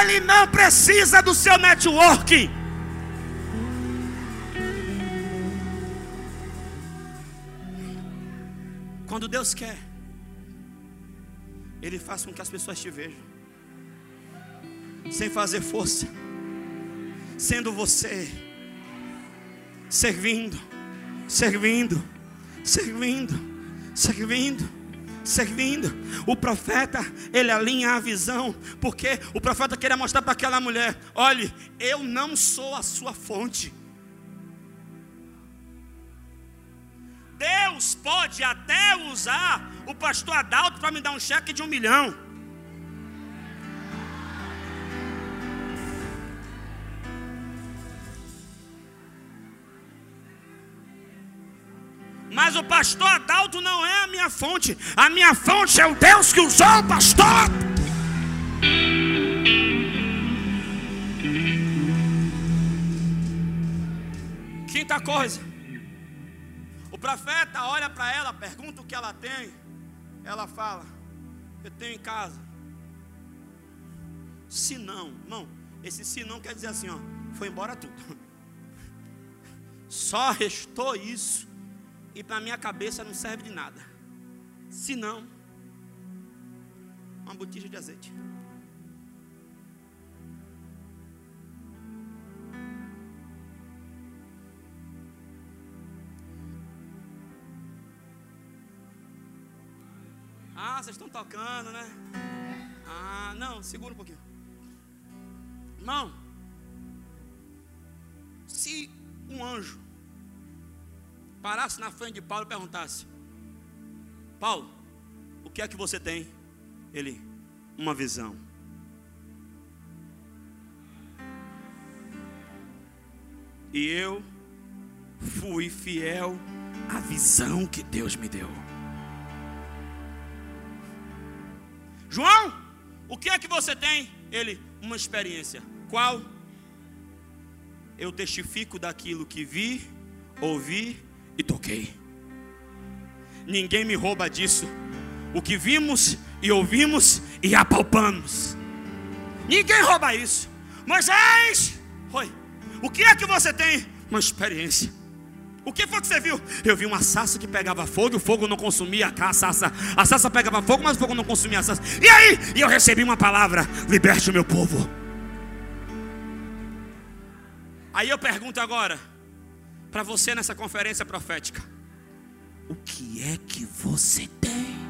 Ele não precisa do seu network. Quando Deus quer, Ele faz com que as pessoas te vejam, sem fazer força, sendo você, servindo, servindo, servindo servindo, servindo. O profeta, ele alinha a visão, porque o profeta queria mostrar para aquela mulher: olhe, eu não sou a sua fonte. Deus pode até usar o pastor Adalto para me dar um cheque de um milhão. Mas o pastor Adalto não é a minha fonte. A minha fonte é o Deus que usou o pastor. Quinta coisa. O profeta olha para ela, pergunta o que ela tem. Ela fala: Eu tenho em casa. Se não, irmão, esse se não quer dizer assim, ó, foi embora tudo. Só restou isso e para minha cabeça não serve de nada. Se não, uma botija de azeite. Ah, vocês estão tocando, né? Ah, não, segura um pouquinho. Irmão, se um anjo parasse na frente de Paulo e perguntasse: Paulo, o que é que você tem? Ele, uma visão. E eu fui fiel à visão que Deus me deu. João, o que é que você tem? Ele, uma experiência. Qual? Eu testifico daquilo que vi, ouvi e toquei. Ninguém me rouba disso. O que vimos e ouvimos e apalpamos. Ninguém rouba isso. Moisés, oi, o que é que você tem? Uma experiência. O que foi que você viu? Eu vi uma sassa que pegava fogo e o fogo não consumia a sassa. A sassa pegava fogo, mas o fogo não consumia a sassa. E aí? E eu recebi uma palavra: liberte o meu povo. Aí eu pergunto agora: para você nessa conferência profética: o que é que você tem?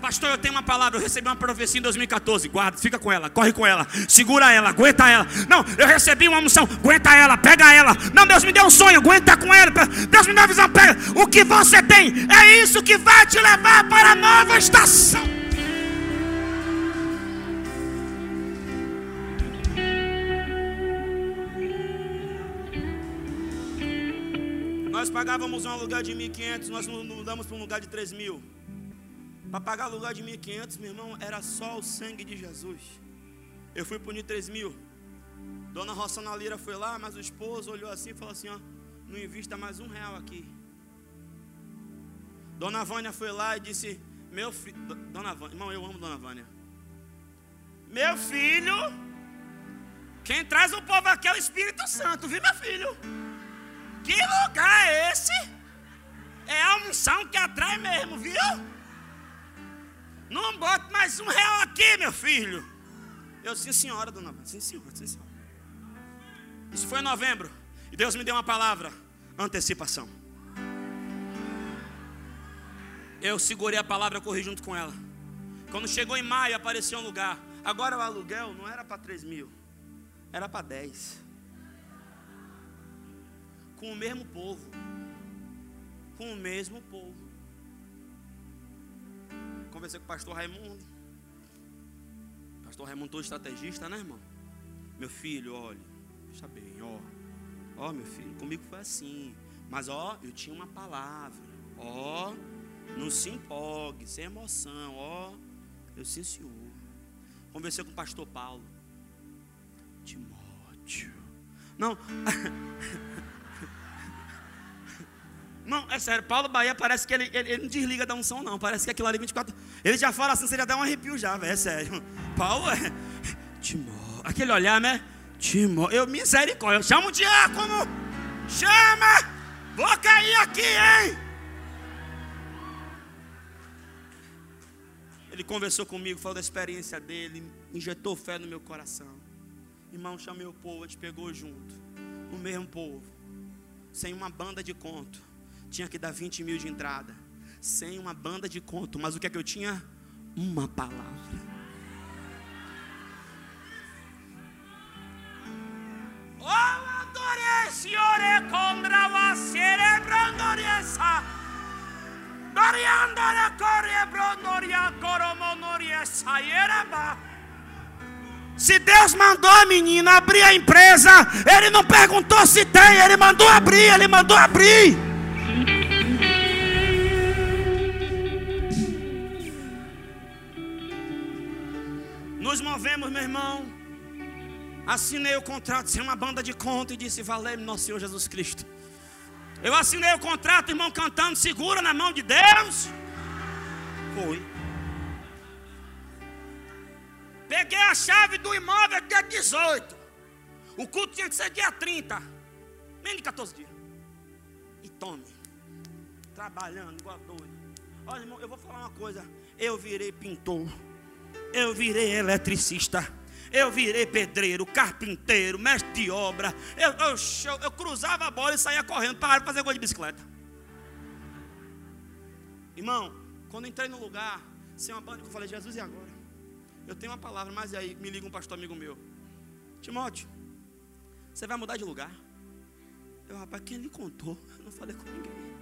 Pastor, eu tenho uma palavra, eu recebi uma profecia em 2014. Guarda, fica com ela, corre com ela, segura ela, aguenta ela. Não, eu recebi uma unção, aguenta ela, pega ela. Não, Deus me deu um sonho, aguenta com ela. Deus me deu uma visão, pega. O que você tem é isso que vai te levar para a nova estação. Pagávamos um aluguel de 1.500, nós mudamos para um lugar de 3 mil. Para pagar aluguel de 1.500, meu irmão, era só o sangue de Jesus. Eu fui punir 3 mil. Dona Rossana Lira foi lá, mas o esposo olhou assim e falou assim: ó, não invista mais um real aqui. Dona Vânia foi lá e disse: Meu filho, Dona Vânia, irmão, eu amo Dona Vânia. Meu filho, quem traz o povo aqui é o Espírito Santo, viu, meu filho? Que lugar é esse? É a unção que atrai mesmo, viu? Não bote mais um real aqui, meu filho. Eu, sim, senhora, dona Sim, senhora, sim, senhora. Isso foi em novembro. E Deus me deu uma palavra: antecipação. Eu segurei a palavra, corri junto com ela. Quando chegou em maio, apareceu um lugar. Agora o aluguel não era para 3 mil, era para 10 com o mesmo povo. Com o mesmo povo. Conversei com o pastor Raimundo. Pastor Raimundo todo estrategista, né, irmão? Meu filho, olha, está bem, ó. Ó, meu filho, comigo foi assim. Mas ó, eu tinha uma palavra. Ó, não se empolgue, sem emoção, ó. Eu sim, senhor. Conversei com o pastor Paulo. Timóteo. Não. Não, é sério, Paulo Bahia parece que ele, ele, ele, não desliga da unção, não. Parece que aquilo ali 24. Ele já fala assim, você já dá um arrepio já, velho. É sério. Paulo é. Timó. Aquele olhar, né? Timó. Eu, misericórdia. Eu chamo o diácono. Chama! Vou cair aqui, hein? Ele conversou comigo, falou da experiência dele, injetou fé no meu coração. Irmão, chamei o povo, a gente pegou junto. O mesmo povo. Sem uma banda de conto tinha que dar 20 mil de entrada, sem uma banda de conto, mas o que é que eu tinha? Uma palavra. Se Deus mandou a menina abrir a empresa, Ele não perguntou se tem, Ele mandou abrir, Ele mandou abrir. Movemos, meu irmão. Assinei o contrato sem uma banda de conta e disse: Valeu, nosso Senhor Jesus Cristo. Eu assinei o contrato, irmão, cantando, segura na mão de Deus. Foi. Peguei a chave do imóvel dia 18. O culto tinha que ser dia 30. Menos de 14 dias. E tome. Trabalhando igual doido. Olha, irmão, eu vou falar uma coisa. Eu virei pintor. Eu virei eletricista. Eu virei pedreiro, carpinteiro, mestre de obra. Eu, eu, eu, eu cruzava a bola e saía correndo para fazer gol de bicicleta. Irmão, quando entrei no lugar, sem uma banda, eu falei, Jesus, e agora? Eu tenho uma palavra, mas aí me liga um pastor amigo meu. Timóteo, você vai mudar de lugar? Eu, rapaz, quem lhe contou? Eu não falei com ninguém.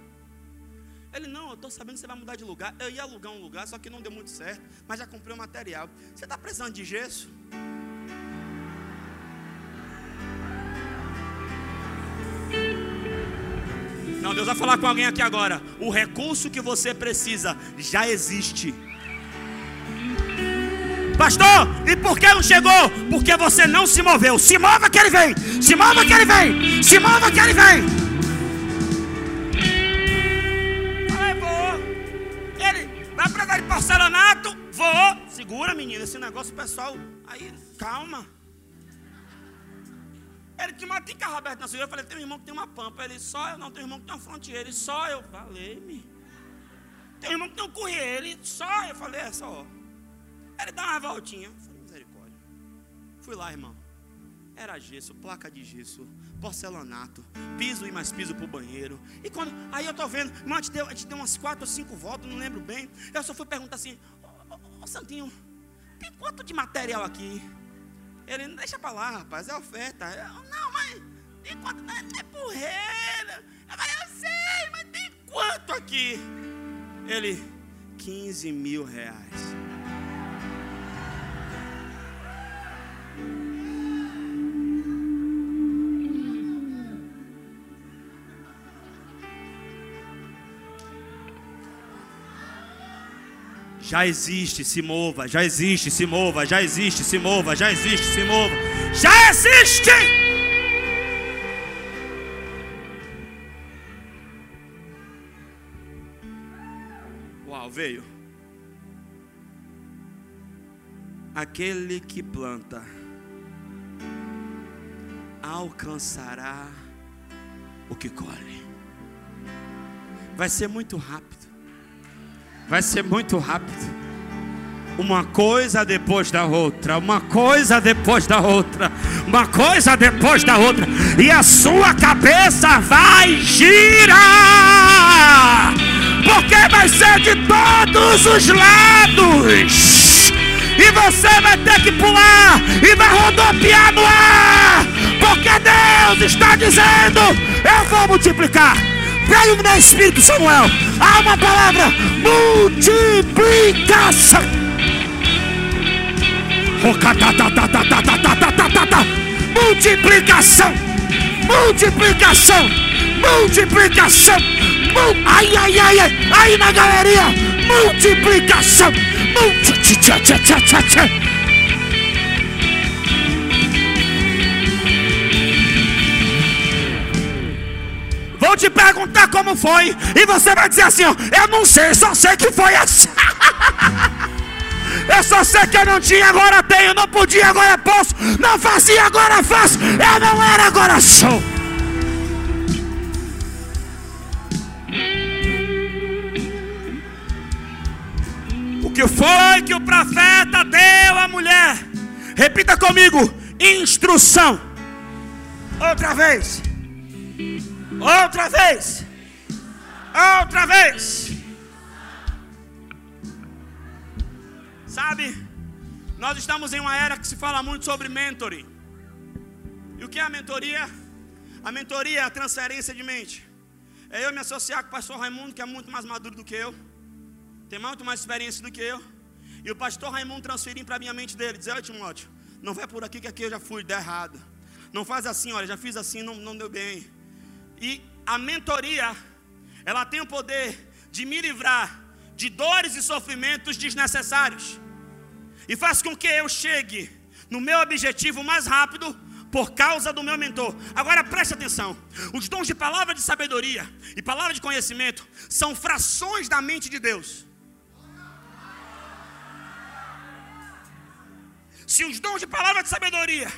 Ele, não, eu estou sabendo que você vai mudar de lugar. Eu ia alugar um lugar, só que não deu muito certo, mas já comprei o material. Você está precisando de gesso? Não, Deus vai falar com alguém aqui agora. O recurso que você precisa já existe. Pastor, e por que não chegou? Porque você não se moveu. Se mova que ele vem. Se mova que ele vem. Se mova que ele vem. Vai pregar de porcelanato? Vou. Segura, menina, esse negócio pessoal. Aí, calma. Ele tinha uma tica aberta na sua Eu falei, tem um irmão que tem uma pampa. Ele só eu não, tem um irmão que tem uma fronteira. Ele só eu. Falei-me. Tem um irmão que tem um correio. Ele só eu. Falei, é só. Ele dá uma voltinha. Falei, misericórdia. Fui lá, irmão. Era gesso, placa de gesso, porcelanato, piso e mais piso pro banheiro. E quando. Aí eu tô vendo, irmão, a gente deu, a gente deu umas quatro ou cinco voltas, não lembro bem. Eu só fui perguntar assim, ô, ô, ô Santinho, tem quanto de material aqui? Ele, não deixa pra lá, rapaz, é oferta. Eu, não, mas tem quanto? Não é, é porreira. Eu falei, eu sei, mas tem quanto aqui? Ele, 15 mil reais. Já existe, se mova. Já existe, se mova. Já existe, se mova. Já existe, se mova. Já existe! Uau, veio. Aquele que planta alcançará o que colhe. Vai ser muito rápido. Vai ser muito rápido. Uma coisa depois da outra, uma coisa depois da outra, uma coisa depois da outra, e a sua cabeça vai girar, porque vai ser de todos os lados, e você vai ter que pular e vai rodopiar no ar, porque Deus está dizendo: Eu vou multiplicar. Veio no meu espírito, Samuel. Há uma palavra: multiplicação. Multiplicação. Multiplicação. Multiplicação. Ai, ai, ai, ai. Aí na galeria. Multiplicação. Multiplicação. Te perguntar como foi. E você vai dizer assim: ó, Eu não sei, só sei que foi assim. Eu só sei que eu não tinha, agora tenho. Não podia, agora posso. Não fazia, agora faço. Eu não era, agora sou. O que foi que o profeta deu à mulher? Repita comigo: instrução. Outra vez. Outra vez. Outra vez. Sabe, nós estamos em uma era que se fala muito sobre mentoring. E o que é a mentoria? A mentoria é a transferência de mente. É eu me associar com o pastor Raimundo, que é muito mais maduro do que eu, tem muito mais experiência do que eu. E o pastor Raimundo transferir para a minha mente dele, dizer, Timóteo, Não vai por aqui que aqui eu já fui, deu errado. Não faz assim, olha, já fiz assim, não, não deu bem. E a mentoria, ela tem o poder de me livrar de dores e sofrimentos desnecessários. E faz com que eu chegue no meu objetivo mais rápido por causa do meu mentor. Agora preste atenção: os dons de palavra de sabedoria e palavra de conhecimento são frações da mente de Deus. Se os dons de palavra de sabedoria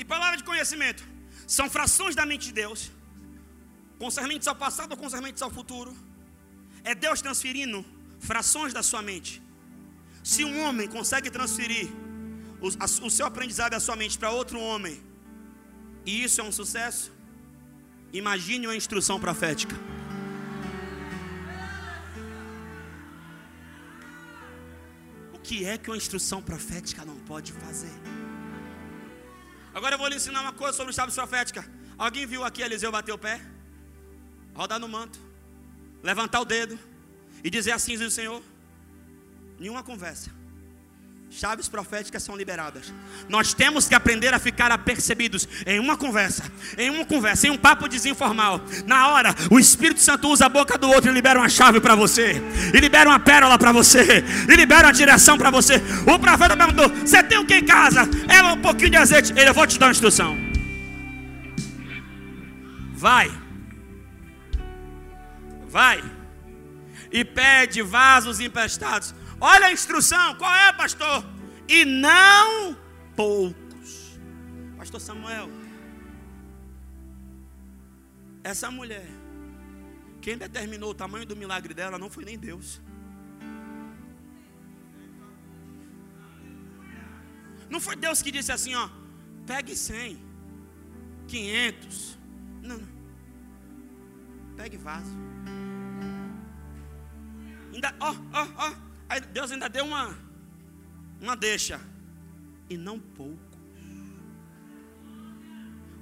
e palavra de conhecimento são frações da mente de Deus, concernentes ao passado ou concernentes ao futuro, é Deus transferindo frações da sua mente. Se um homem consegue transferir o, o seu aprendizado da sua mente para outro homem, e isso é um sucesso, imagine uma instrução profética. O que é que uma instrução profética não pode fazer? Agora eu vou lhe ensinar uma coisa sobre chaves profética. Alguém viu aqui Eliseu bater o pé? Rodar no manto, levantar o dedo e dizer assim diz o Senhor. Nenhuma conversa. Chaves proféticas são liberadas. Nós temos que aprender a ficar apercebidos em uma conversa, em uma conversa, em um papo desinformal. Na hora, o Espírito Santo usa a boca do outro e libera uma chave para você, e libera uma pérola para você, e libera uma direção para você. O profeta perguntou: Você tem o que em casa? É um pouquinho de azeite. Ele, eu vou te dar uma instrução. Vai, vai, e pede vasos emprestados Olha a instrução, qual é, pastor? E não poucos. Pastor Samuel, essa mulher, quem determinou o tamanho do milagre dela não foi nem Deus. Não foi Deus que disse assim, ó, pegue 100, 500. Não, não. Pegue vaso. Ainda, ó, ó, ó. Aí Deus ainda deu uma, uma deixa. E não pouco.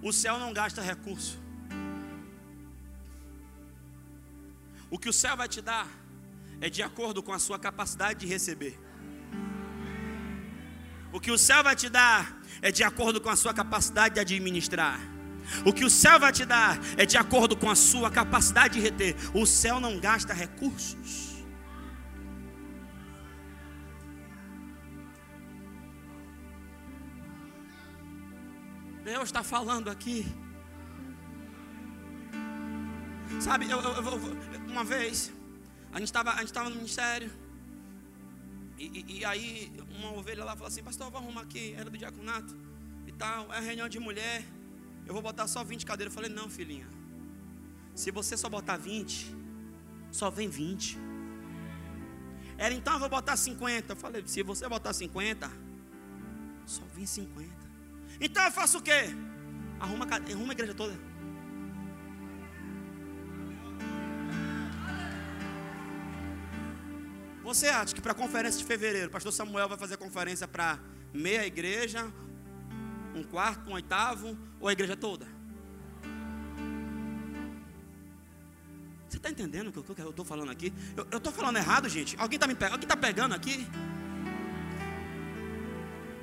O céu não gasta recurso. O que o céu vai te dar é de acordo com a sua capacidade de receber. O que o céu vai te dar é de acordo com a sua capacidade de administrar. O que o céu vai te dar é de acordo com a sua capacidade de reter. O céu não gasta recursos. Deus está falando aqui. Sabe, eu, eu, eu, uma vez, a gente estava no ministério. E, e, e, aí uma ovelha lá falou assim, pastor, eu vou arrumar aqui, era do diaconato e tal, é reunião de mulher, eu vou botar só 20 cadeiras. Eu falei, não, filhinha, se você só botar 20, só vem 20. Era então eu vou botar 50. Eu falei, se você botar 50, só vem 50. Então eu faço o quê? Arruma, arruma a igreja toda. Você acha que para a conferência de fevereiro, pastor Samuel vai fazer conferência para meia igreja, um quarto, um oitavo, ou a igreja toda? Você está entendendo o que eu estou falando aqui? Eu estou falando errado, gente? Alguém está me pegando? Alguém está pegando aqui?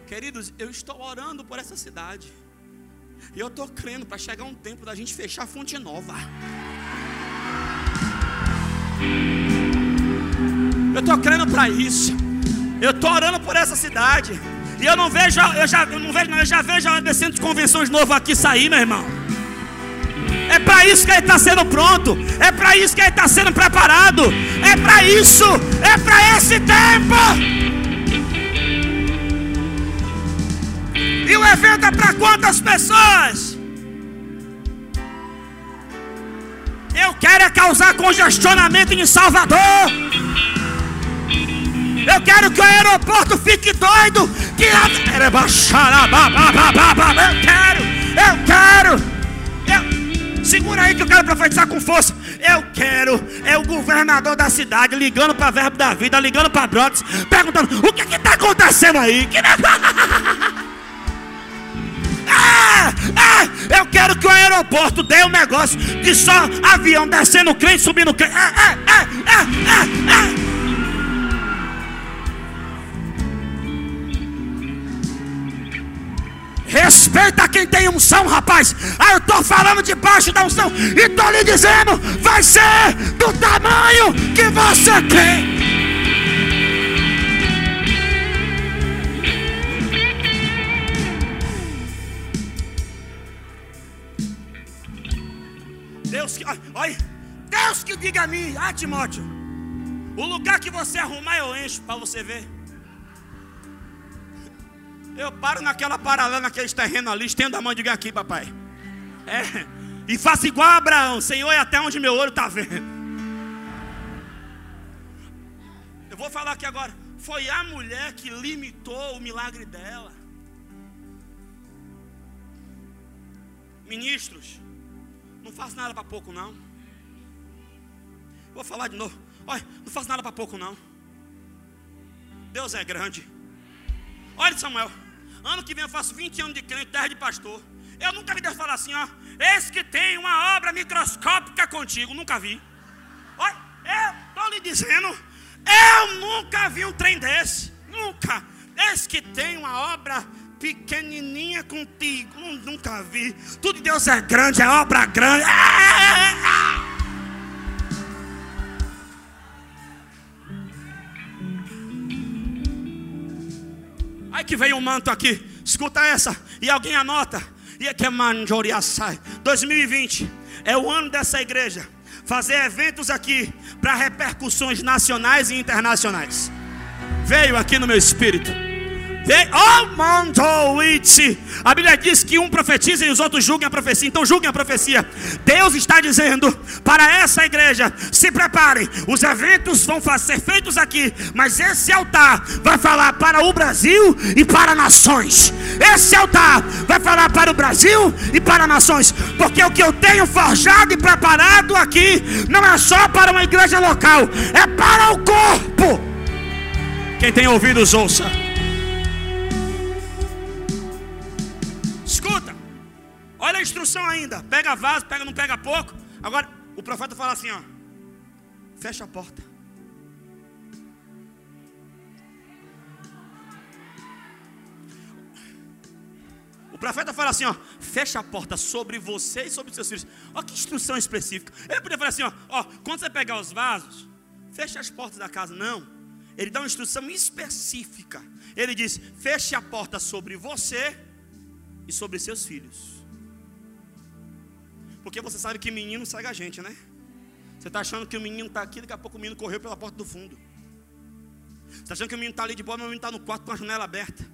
Queridos, eu estou orando por essa cidade. E eu estou crendo para chegar um tempo da gente fechar a fonte nova. Eu estou crendo para isso. Eu estou orando por essa cidade. E eu não vejo, eu já, eu não vejo, não, eu já vejo a descendo de convenções novo aqui sair, meu irmão. É para isso que ele está sendo pronto. É para isso que ele está sendo preparado. É para isso. É para esse tempo. E o evento é para quantas pessoas? Eu quero é causar congestionamento em Salvador. Eu quero que o aeroporto fique doido. Que a... Eu quero, eu quero. Eu... Segura aí que eu quero profetizar com força. Eu quero, é o governador da cidade ligando para Verbo da Vida, ligando para Brotes, perguntando: o que está acontecendo aí? Que... Ah! é. Eu quero que o aeroporto dê um negócio de só avião descendo crente, subindo crente. É, é, é, é, é, é. Respeita quem tem unção, rapaz. Ah, eu estou falando debaixo da unção e estou lhe dizendo: vai ser do tamanho que você tem. Deus que, Deus que diga a mim, ah Timóteo, o lugar que você arrumar eu encho para você ver. Eu paro naquela paralela, naqueles terrenos ali, estendo a mão e digo aqui, papai. É, e faço igual a Abraão, Senhor, é até onde meu olho está vendo. Eu vou falar aqui agora. Foi a mulher que limitou o milagre dela. Ministros, não faço nada para pouco não. Vou falar de novo. Olha, não faço nada para pouco não. Deus é grande. Olha, Samuel. Ano que vem eu faço 20 anos de crente, 10 de pastor. Eu nunca vi Deus falar assim, ó. Esse que tem uma obra microscópica contigo. Nunca vi. Olha, eu estou lhe dizendo, eu nunca vi um trem desse. Nunca. Esse que tem uma obra pequenininha contigo. Nunca vi. Tudo de Deus é grande, é obra grande. É, é, é. Ai que veio um manto aqui. Escuta essa. E alguém anota. E é que é manjoriaçai. 2020 é o ano dessa igreja fazer eventos aqui para repercussões nacionais e internacionais. Veio aqui no meu espírito. A Bíblia diz que um profetiza e os outros julguem a profecia. Então julguem a profecia. Deus está dizendo para essa igreja: se preparem, os eventos vão ser feitos aqui, mas esse altar vai falar para o Brasil e para nações. Esse altar vai falar para o Brasil e para nações, porque o que eu tenho forjado e preparado aqui não é só para uma igreja local, é para o corpo. Quem tem ouvidos, ouça. Olha a instrução ainda. Pega vaso, pega, não pega pouco. Agora, o profeta fala assim: ó. Fecha a porta. O profeta fala assim: ó, fecha a porta sobre você e sobre seus filhos. Olha que instrução específica. Ele podia falar assim: ó, ó, quando você pegar os vasos, fecha as portas da casa. Não. Ele dá uma instrução específica. Ele diz: feche a porta sobre você e sobre seus filhos. Porque você sabe que menino segue a gente, né? Você está achando que o menino está aqui, daqui a pouco o menino correu pela porta do fundo. Você está achando que o menino está ali de boa, mas o menino está no quarto com a janela aberta.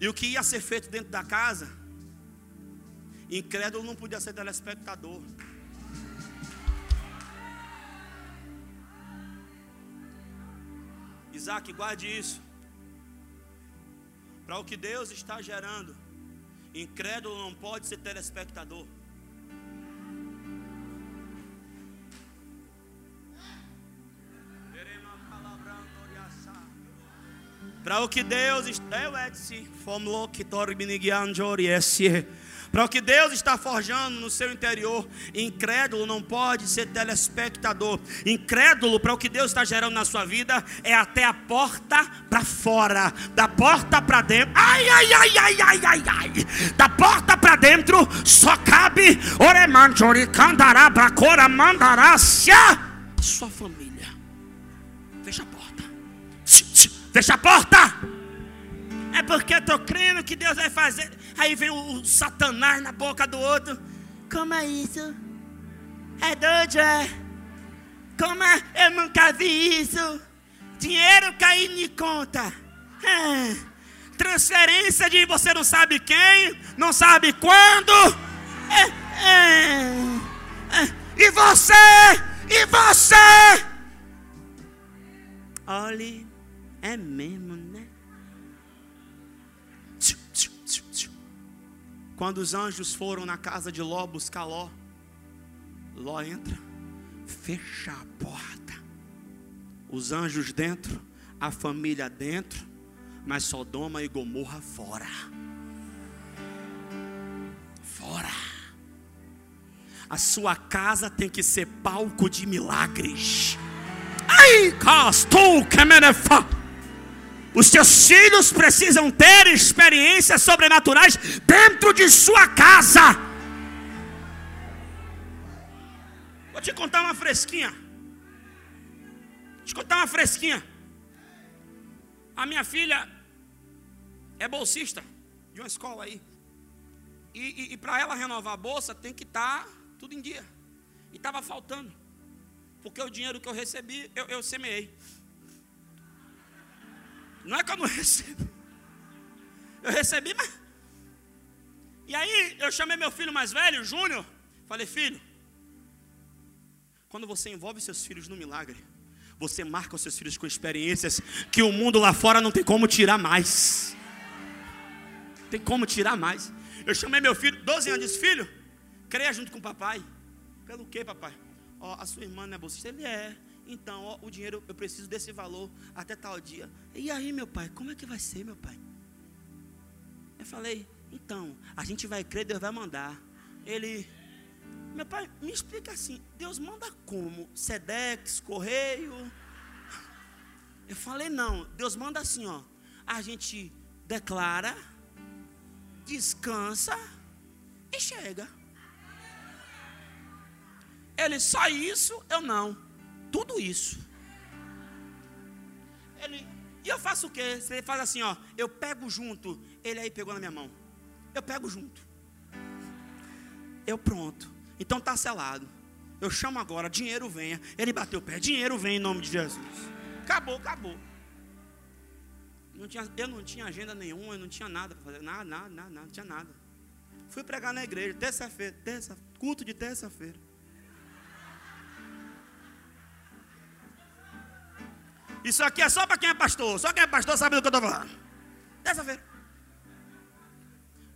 E o que ia ser feito dentro da casa, incrédulo não podia ser telespectador. Isaac, guarde isso. Para o que Deus está gerando, incrédulo não pode ser telespectador. Para o que Deus está. Para o que Deus está forjando no seu interior, incrédulo não pode ser telespectador. Incrédulo para o que Deus está gerando na sua vida é até a porta para fora, da porta para dentro. Ai, ai, ai, ai, ai, ai, ai. Da porta para dentro só cabe oremanjori candará bracora mandarácia. Sua família. Fecha a porta. Fecha a porta. É porque eu estou crendo que Deus vai fazer. Aí vem o, Satanás na boca do outro. Como é isso? É doido, é? Como é? Eu nunca vi isso. Dinheiro caindo em conta. É. Transferência de você não sabe quem, não sabe quando. É, é, é. E você? E você? Olhe é mesmo, né? Quando os anjos foram na casa de Ló buscar Ló, Ló entra, fecha a porta. Os anjos dentro, a família dentro, mas Sodoma e Gomorra fora. A sua casa tem que ser palco de milagres. Ai, castou, kemenefa. Os seus filhos precisam ter experiências sobrenaturais dentro de sua casa. Vou te contar uma fresquinha. Vou te contar uma fresquinha. A minha filha é bolsista de uma escola aí. E, e, e para ela renovar a bolsa tem que estar tá tudo em dia. E estava faltando. Porque o dinheiro que eu recebi, eu, eu semeei. Não é que eu não recebi. Eu recebi, mas. E aí eu chamei meu filho mais velho, Júnior. Falei, filho, quando você envolve seus filhos no milagre, você marca os seus filhos com experiências que o mundo lá fora não tem como tirar mais. Tem como tirar mais. Eu chamei meu filho, 12 anos, disse, filho, creia junto com o papai. Pelo que, papai? Ó, a sua irmã não é bolsista? Ele é. Então, ó, o dinheiro, eu preciso desse valor até tal dia. E aí, meu pai, como é que vai ser, meu pai? Eu falei, então, a gente vai crer, Deus vai mandar. Ele, meu pai, me explica assim, Deus manda como? Sedex, correio? Eu falei, não, Deus manda assim, ó. A gente declara, descansa e chega. Ele, só isso? Eu não tudo isso. Ele, e eu faço o quê? Ele faz assim, ó, eu pego junto. Ele aí pegou na minha mão. Eu pego junto. Eu pronto. Então tá selado. Eu chamo agora, dinheiro venha. Ele bateu o pé, dinheiro vem em nome de Jesus. Acabou, acabou. Não tinha, eu não tinha agenda nenhuma, eu não tinha nada para fazer, nada, nada, nada, nada, não tinha nada. Fui pregar na igreja, terça-feira, terça, culto de terça-feira. Isso aqui é só para quem é pastor. Só quem é pastor sabe do que eu estou falando. Terça-feira.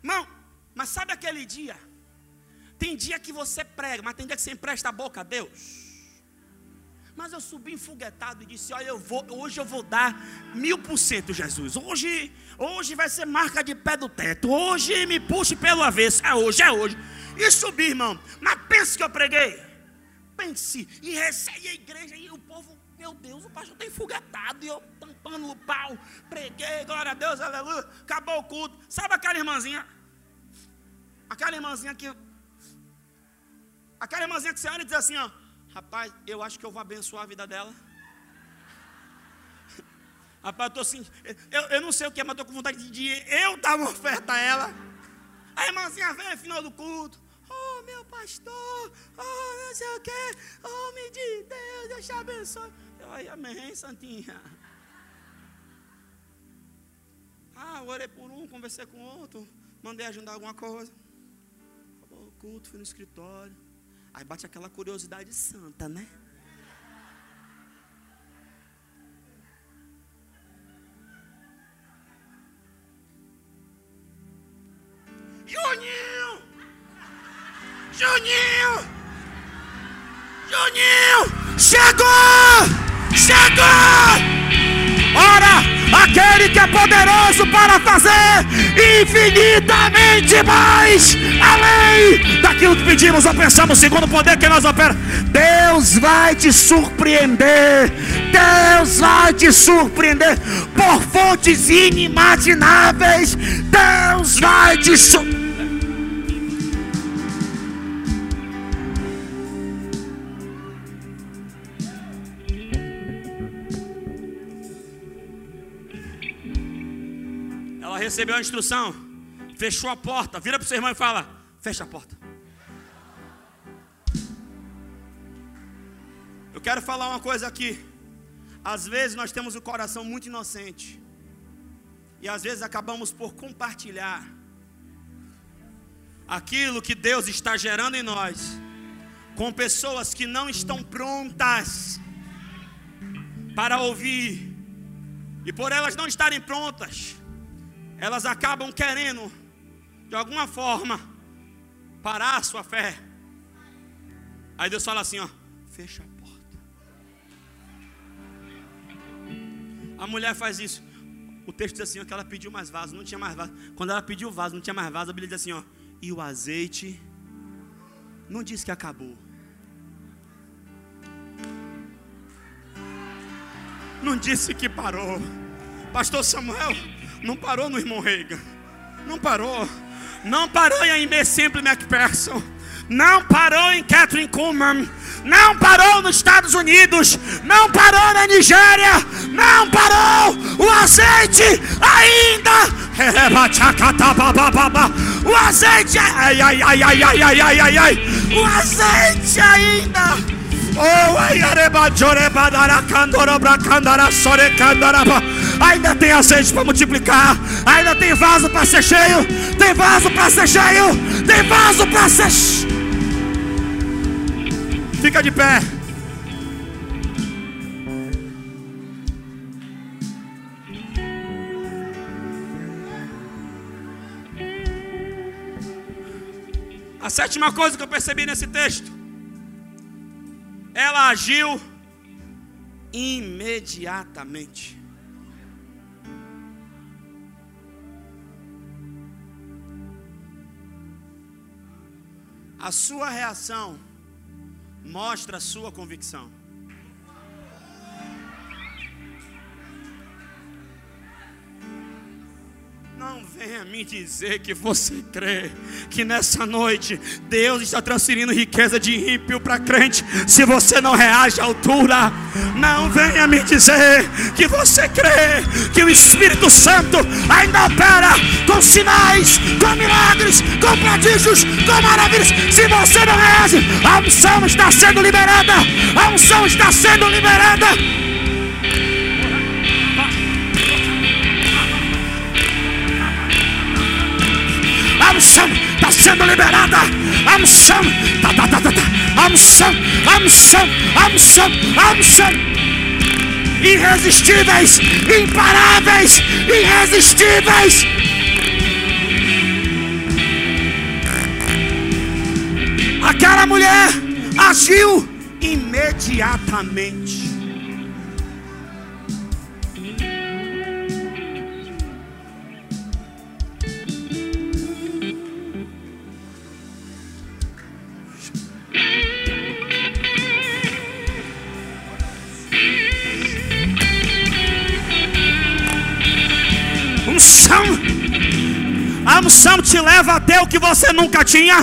Irmão, mas sabe aquele dia? Tem dia que você prega, mas tem dia que você empresta a boca a Deus. Mas eu subi enfoguetado e disse: Olha, eu vou, hoje eu vou dar mil por cento, Jesus. Hoje, hoje vai ser marca de pé do teto. Hoje me puxe pelo avesso. É hoje, é hoje. E subi, irmão. Mas pense que eu preguei. Pense. E recebe a igreja e o povo meu Deus, o pastor está enfugatado e eu tampando o pau. Preguei, glória a Deus, aleluia. Acabou o culto. Sabe aquela irmãzinha? Aquela irmãzinha que. Aquela irmãzinha que você olha e diz assim: ó, Rapaz, eu acho que eu vou abençoar a vida dela. Rapaz, eu estou assim. Eu, eu não sei o que, mas estou com vontade de eu uma oferta a ela. A irmãzinha vem no final do culto oh meu pastor, oh não sei o que, oh me de Deus, Deus te abençoe. Ai, amém, Santinha. Ah, orei por um, conversei com outro, mandei ajudar alguma coisa. Acabou culto, fui no escritório. Aí bate aquela curiosidade santa, né? Juninho! Juninho! Juninho! Chegou! Chegou! Ora, aquele que é poderoso para fazer infinitamente mais além daquilo que pedimos ou pensamos, segundo o poder que nós opera. Deus vai te surpreender. Deus vai te surpreender por fontes inimagináveis. Deus vai te surpreender recebeu a instrução, fechou a porta, vira para o seu irmão e fala: fecha a porta. Eu quero falar uma coisa aqui. Às vezes nós temos o coração muito inocente. E às vezes acabamos por compartilhar aquilo que Deus está gerando em nós com pessoas que não estão prontas para ouvir. E por elas não estarem prontas, elas acabam querendo, de alguma forma, parar a sua fé. Aí Deus fala assim: ó, fecha a porta. A mulher faz isso. O texto diz assim: ó, que ela pediu mais vaso, não tinha mais vaso. Quando ela pediu o vaso, não tinha mais vaso, a Bíblia diz assim: ó, e o azeite não diz que acabou. Não disse que parou. Pastor Samuel, não parou no irmão Reagan. Não parou. Não parou em Aimee Simple McPherson. Não parou em Catherine Kuhlman. Não parou nos Estados Unidos. Não parou na Nigéria. Não parou. O azeite ainda. O azeite. Ai, ai, ai, ai, ai, ai, ai, ai, ai. O azeite ainda. Oh, ainda tem azeite para multiplicar, ainda tem vaso para ser cheio, tem vaso para ser cheio, tem vaso para ser. Fica de pé. A sétima coisa que eu percebi nesse texto, ela agiu imediatamente. A sua reação mostra a sua convicção. Não venha me dizer que você crê que nessa noite Deus está transferindo riqueza de ímpio para crente. Se você não reage à altura, não venha me dizer que você crê que o Espírito Santo ainda opera com sinais, com milagres, com prodígios, com maravilhas. Se você não reage, a unção está sendo liberada. A unção está sendo liberada. Sendo liberada. A unção, tá, tá. A unção, a unção, a unção, a unção. Irresistíveis, imparáveis, irresistíveis. Aquela mulher agiu imediatamente. Leva até o que você nunca tinha,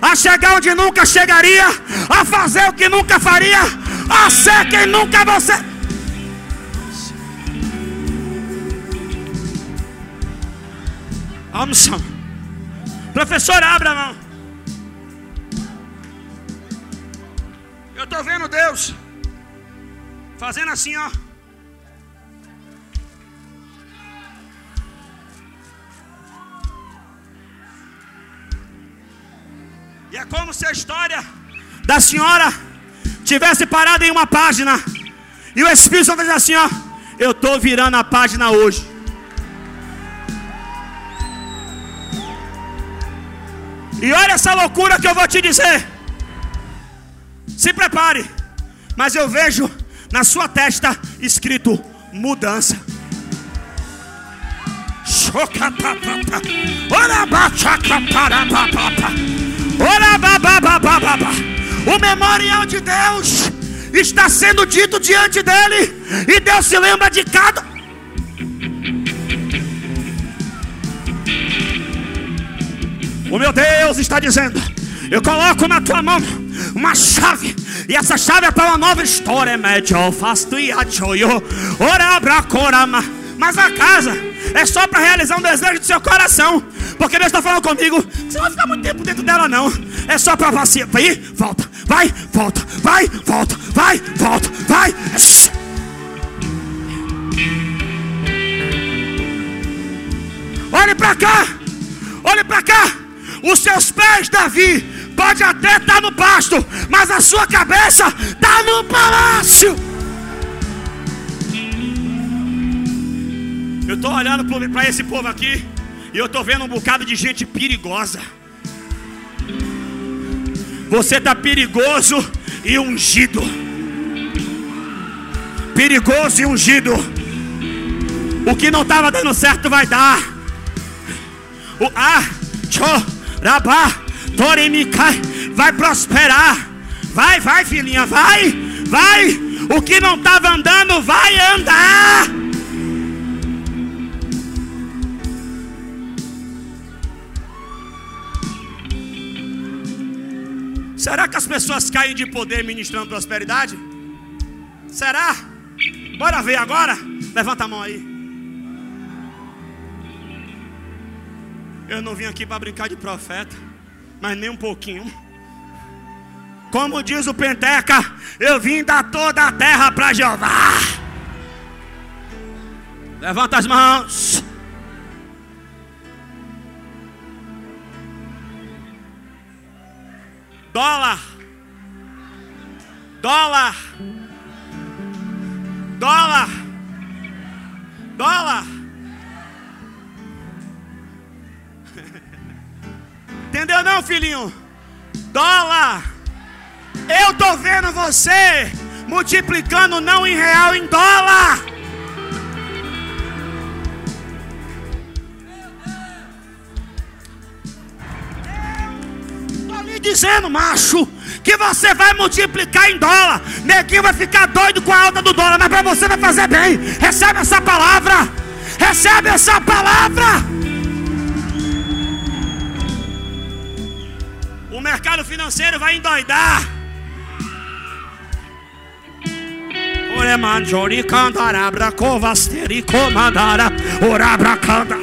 a chegar onde nunca chegaria, a fazer o que nunca faria, a ser quem nunca você. A unção, professor, abra a mão. Eu estou vendo Deus fazendo assim, ó. E é como se a história da senhora tivesse parado em uma página. E o Espírito Santo diz assim: ó, eu estou virando a página hoje. E olha essa loucura que eu vou te dizer. Se prepare, mas eu vejo na sua testa escrito mudança. Chocatapapa. Ora bachacaparapapapa. Ora babababababa. O memorial de Deus está sendo dito diante dele. E Deus se lembra de cada. O meu Deus está dizendo: Eu coloco na tua mão uma chave. E essa chave é para uma nova história. Médio, fasto e achoio. Ora abracorama. Mas a casa é só para realizar um desejo do seu coração. Porque Deus está falando comigo. Você não vai ficar muito tempo dentro dela, não. É só para passear. Vai, volta, vai, volta, vai, volta, vai, volta, vai. Olhe para cá, olhe para cá. Os seus pés, Davi, pode até estar tá no pasto, mas a sua cabeça está no palácio. Eu estou olhando para esse povo aqui e eu estou vendo um bocado de gente perigosa. Você está perigoso e ungido. Perigoso e ungido. O que não estava dando certo vai dar. O ah, cho, rabá, toremikai. vai prosperar. Vai, vai, filhinha, vai, vai. O que não estava andando, vai andar. Será que as pessoas caem de poder ministrando prosperidade? Será? Bora ver agora? Levanta a mão aí. Eu não vim aqui para brincar de profeta, mas nem um pouquinho. Como diz o Penteca, eu vim dar toda a terra para Jeová. Levanta as mãos. Dólar. Dólar. Dólar. Dólar. Entendeu não, filhinho? Dólar. Eu tô vendo você multiplicando não em real, em dólar. Dizendo, macho, que você vai multiplicar em dólar. Neguinho vai ficar doido com a alta do dólar, mas para você vai fazer bem. Recebe essa palavra. Recebe essa palavra. O mercado financeiro vai endoidar. Ore manjori cantara bracovasteri comandara ora bracanda.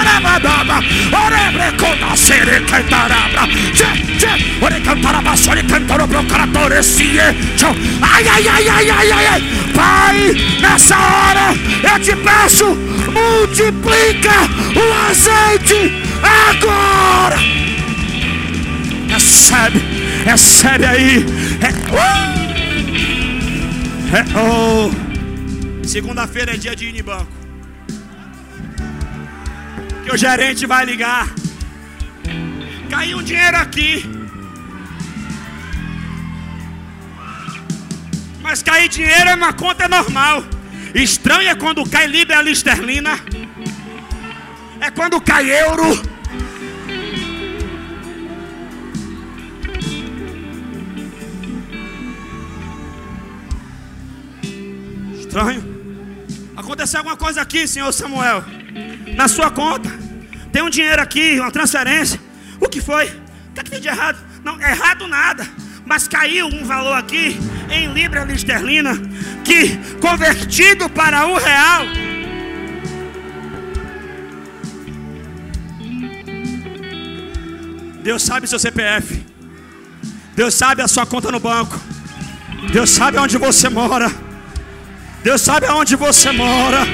Arabadaba, ore brecona sere cantarabra, che che, ore cantarabra, ore cantaro brocaratore sie, ai ai ai ai ai ai ai, Pai, nessa hora eu te peço, multiplica o azeite agora. Recebe, recebe aí. É, é, oh. Segunda-feira é dia de ir em banco. Que o gerente vai ligar. Caiu um dinheiro aqui. Mas cair dinheiro é uma conta normal. Estranho é quando cai libra esterlina. É quando cai euro. Estranho. Aconteceu alguma coisa aqui, senhor Samuel. Na sua conta. Tem um dinheiro aqui, uma transferência. O que foi? O que, é que tem de errado? Não, errado nada. Mas caiu um valor aqui em libra esterlina que convertido para um real. Deus sabe seu CPF. Deus sabe a sua conta no banco. Deus sabe onde você mora. Deus sabe aonde você mora.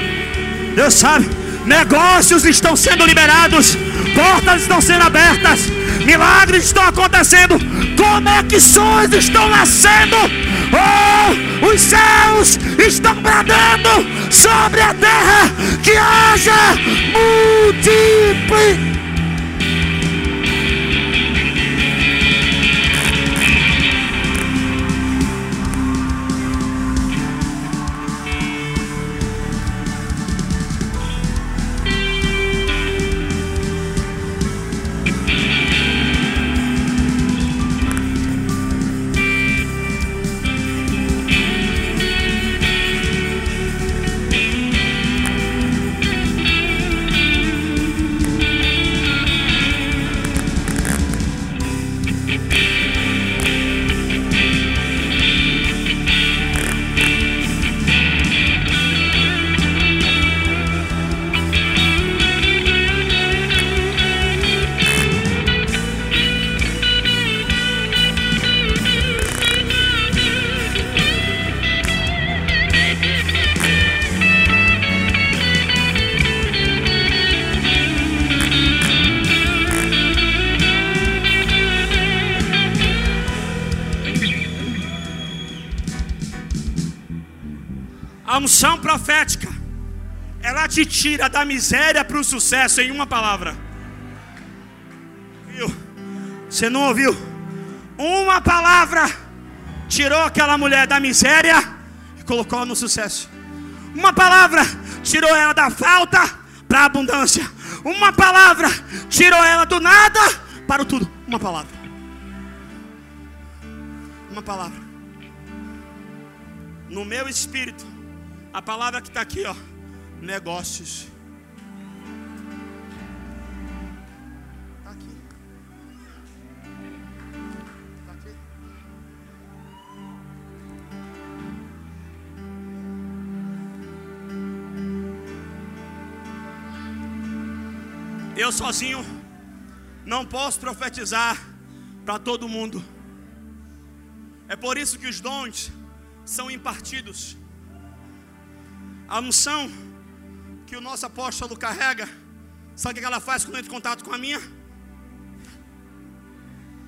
Deus sabe. Negócios estão sendo liberados. Portas estão sendo abertas. Milagres estão acontecendo. Conexões estão nascendo. Oh, os céus estão bradando sobre a terra. Que haja multiplicação. Te tira da miséria para o sucesso em uma palavra. Viu? Você não ouviu? Uma palavra tirou aquela mulher da miséria e colocou no sucesso. Uma palavra tirou ela da falta para a abundância. Uma palavra tirou ela do nada para o tudo. Uma palavra. Uma palavra. No meu espírito, a palavra que está aqui, ó, negócios. Tá aqui. Tá aqui. Eu sozinho não posso profetizar para todo mundo. É por isso que os dons são impartidos. A unção que o nosso apóstolo carrega, sabe o que ela faz quando entra em contato com a minha?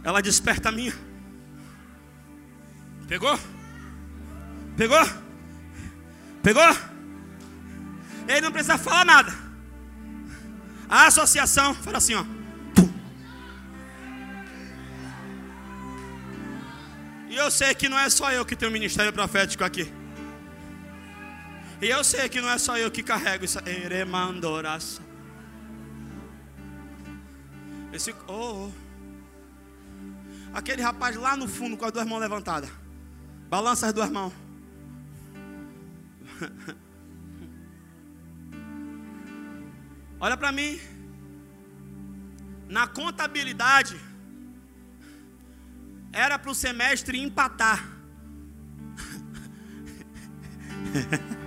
Ela desperta a minha. Pegou? Pegou? Pegou? Ele não precisa falar nada. A associação fala assim, ó. E eu sei que não é só eu que tenho ministério profético aqui. E eu sei que não é só eu que carrego isso. Eremandoraça. Esse, oh, oh. Aquele rapaz lá no fundo com as duas mãos levantadas. Balança as duas mãos. Olha para mim. Na contabilidade, era para o semestre empatar.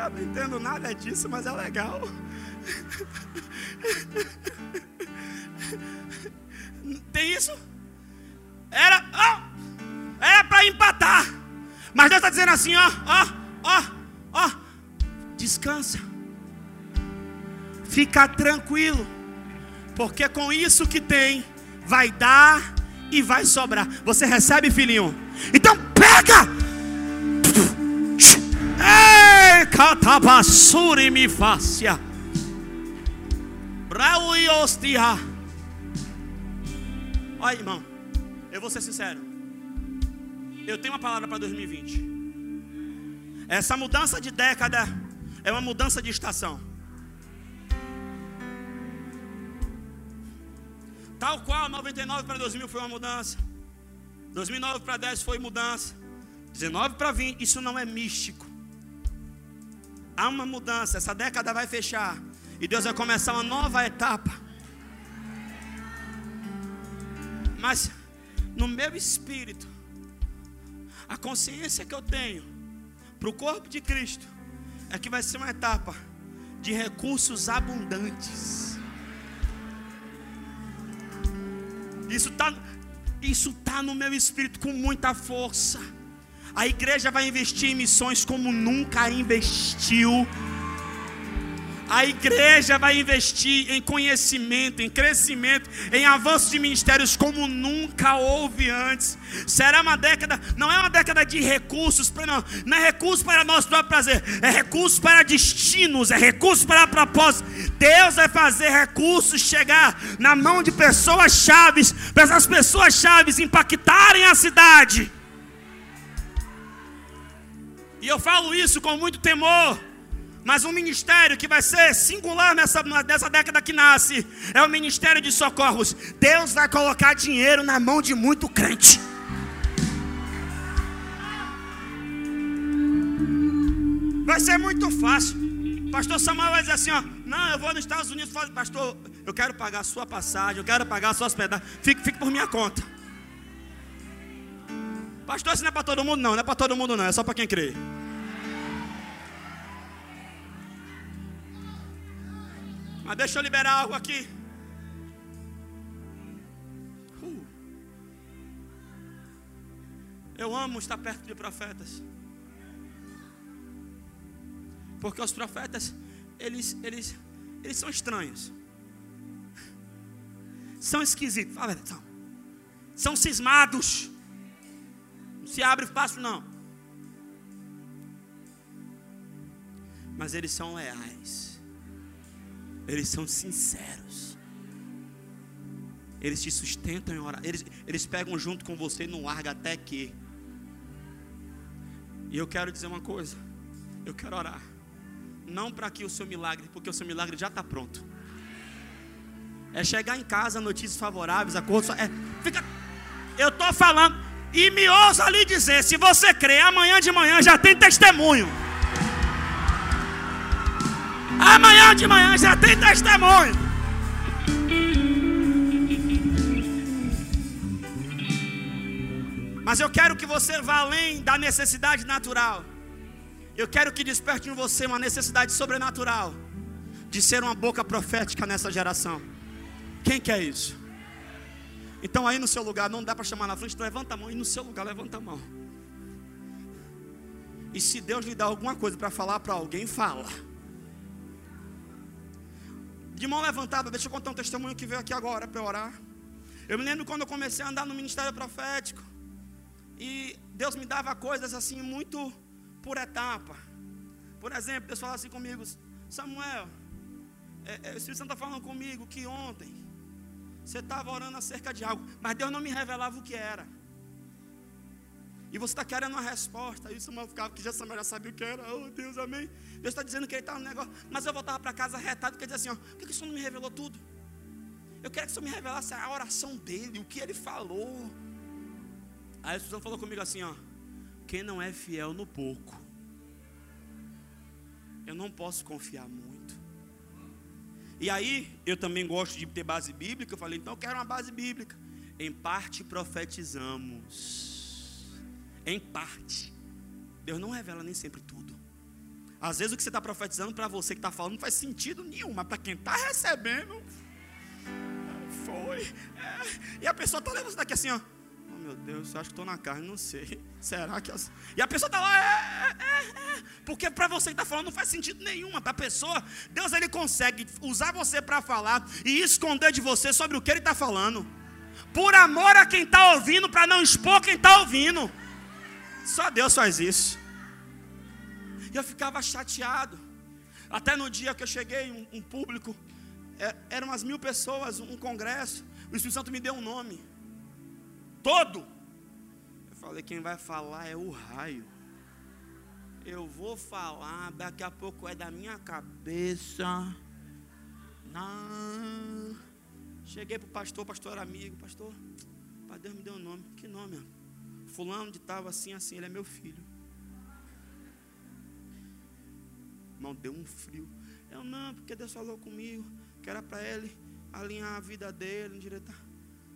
Eu não entendo nada disso, mas é legal. Tem isso? Era, ó, era para empatar. Mas Deus está dizendo assim, ó, ó, ó, ó, descansa. Fica tranquilo, porque com isso que tem, vai dar e vai sobrar. Você recebe, filhinho? Então pega! Catabasuri me fácia. Brau e hostia. Olha, irmão, eu vou ser sincero. Eu tenho uma palavra para 2020. Essa mudança de década é uma mudança de estação. Tal qual 99 para 2000 foi uma mudança. 2009 para 10 foi mudança. 19 para 20, isso não é místico. Há uma mudança, essa década vai fechar. E Deus vai começar uma nova etapa. Mas no meu espírito, a consciência que eu tenho para o corpo de Cristo é que vai ser uma etapa de recursos abundantes. Isso está isso tá no meu espírito com muita força. A igreja vai investir em missões como nunca investiu. A igreja vai investir em conhecimento, em crescimento, em avanço de ministérios como nunca houve antes. Será uma década, não é uma década de recursos, não, não é recurso para nosso próprio prazer, é recurso para destinos, é recurso para propósitos. Deus vai fazer recursos chegar na mão de pessoas chaves, para essas pessoas chaves impactarem a cidade. E eu falo isso com muito temor mas um ministério que vai ser singular nessa, nessa década que nasce é o ministério de socorros. Deus vai colocar dinheiro na mão de muito crente. Vai ser muito fácil. Pastor Samuel vai dizer assim: ó, não, eu vou nos Estados Unidos, pastor, eu quero pagar a sua passagem, eu quero pagar a sua hospedagem, fique, fique por minha conta. Pastor, isso não é para todo mundo, não, não é para todo mundo, não, é só para quem crê. Mas deixa eu liberar algo aqui. Uh. Eu amo estar perto de profetas. Porque os profetas, eles, eles, eles são estranhos. São esquisitos. Fala, são. São cismados. Se abre fácil, não. Mas eles são leais. Eles são sinceros. Eles te sustentam em orar. Eles, eles pegam junto com você e não larga até que. E eu quero dizer uma coisa. Eu quero orar. Não para que o seu milagre, porque o seu milagre já está pronto. É chegar em casa, notícias favoráveis, acordo. É, fica, eu estou falando, e me ouça lhe dizer: se você crê, amanhã de manhã já tem testemunho. Amanhã de manhã já tem testemunho. Mas eu quero que você vá além da necessidade natural. Eu quero que desperte em você uma necessidade sobrenatural de ser uma boca profética nessa geração. Quem quer isso? Então aí no seu lugar, não dá para chamar na frente, levanta a mão e no seu lugar levanta a mão. E se Deus lhe dá alguma coisa para falar para alguém, fala. De mão levantada, deixa eu contar um testemunho que veio aqui agora para orar. Eu me lembro quando eu comecei a andar no ministério profético. E Deus me dava coisas assim muito por etapa. Por exemplo, Deus falava assim comigo, Samuel, é, é, o Espírito Santo está falando comigo que ontem você estava orando acerca de algo, mas Deus não me revelava o que era. E você está querendo uma resposta. O Samuel ficava, que já Samuel já sabia o que era. Oh Deus, amém. Deus está dizendo que ele está no negócio. Mas eu voltava para casa retado, porque dizia assim: ó, por que, que o Senhor não me revelou tudo? Eu quero que o Senhor me revelasse a oração dele, o que ele falou. Aí o Santo falou comigo assim: ó, quem não é fiel no pouco, eu não posso confiar muito. E aí, eu também gosto de ter base bíblica. Eu falei, então eu quero uma base bíblica. Em parte profetizamos. Em parte. Deus não revela nem sempre tudo. Às vezes o que você está profetizando para você que está falando não faz sentido nenhum, mas para quem está recebendo, foi. É. E a pessoa está lendo isso daqui assim, ó meu Deus, eu acho que estou na carne, não sei. Será que. Eu... E a pessoa está lá, é, é, é. Porque para você que está falando não faz sentido nenhum. Para a pessoa, Deus ele consegue usar você para falar e esconder de você sobre o que ele está falando. Por amor a quem está ouvindo, para não expor quem está ouvindo. Só Deus faz isso. E eu ficava chateado. Até no dia que eu cheguei, um, um público, é, eram umas mil pessoas, um congresso. O Espírito Santo me deu um nome todo. Eu falei: quem vai falar é o raio. Eu vou falar, daqui a pouco é da minha cabeça. Não. Cheguei para o pastor, pastor era amigo, pastor. Pai Deus me deu um nome. Que nome? Fulano de tal assim, assim, ele é meu filho. Irmão, deu um frio. Eu não, porque Deus falou comigo que era para ele alinhar a vida dele, direita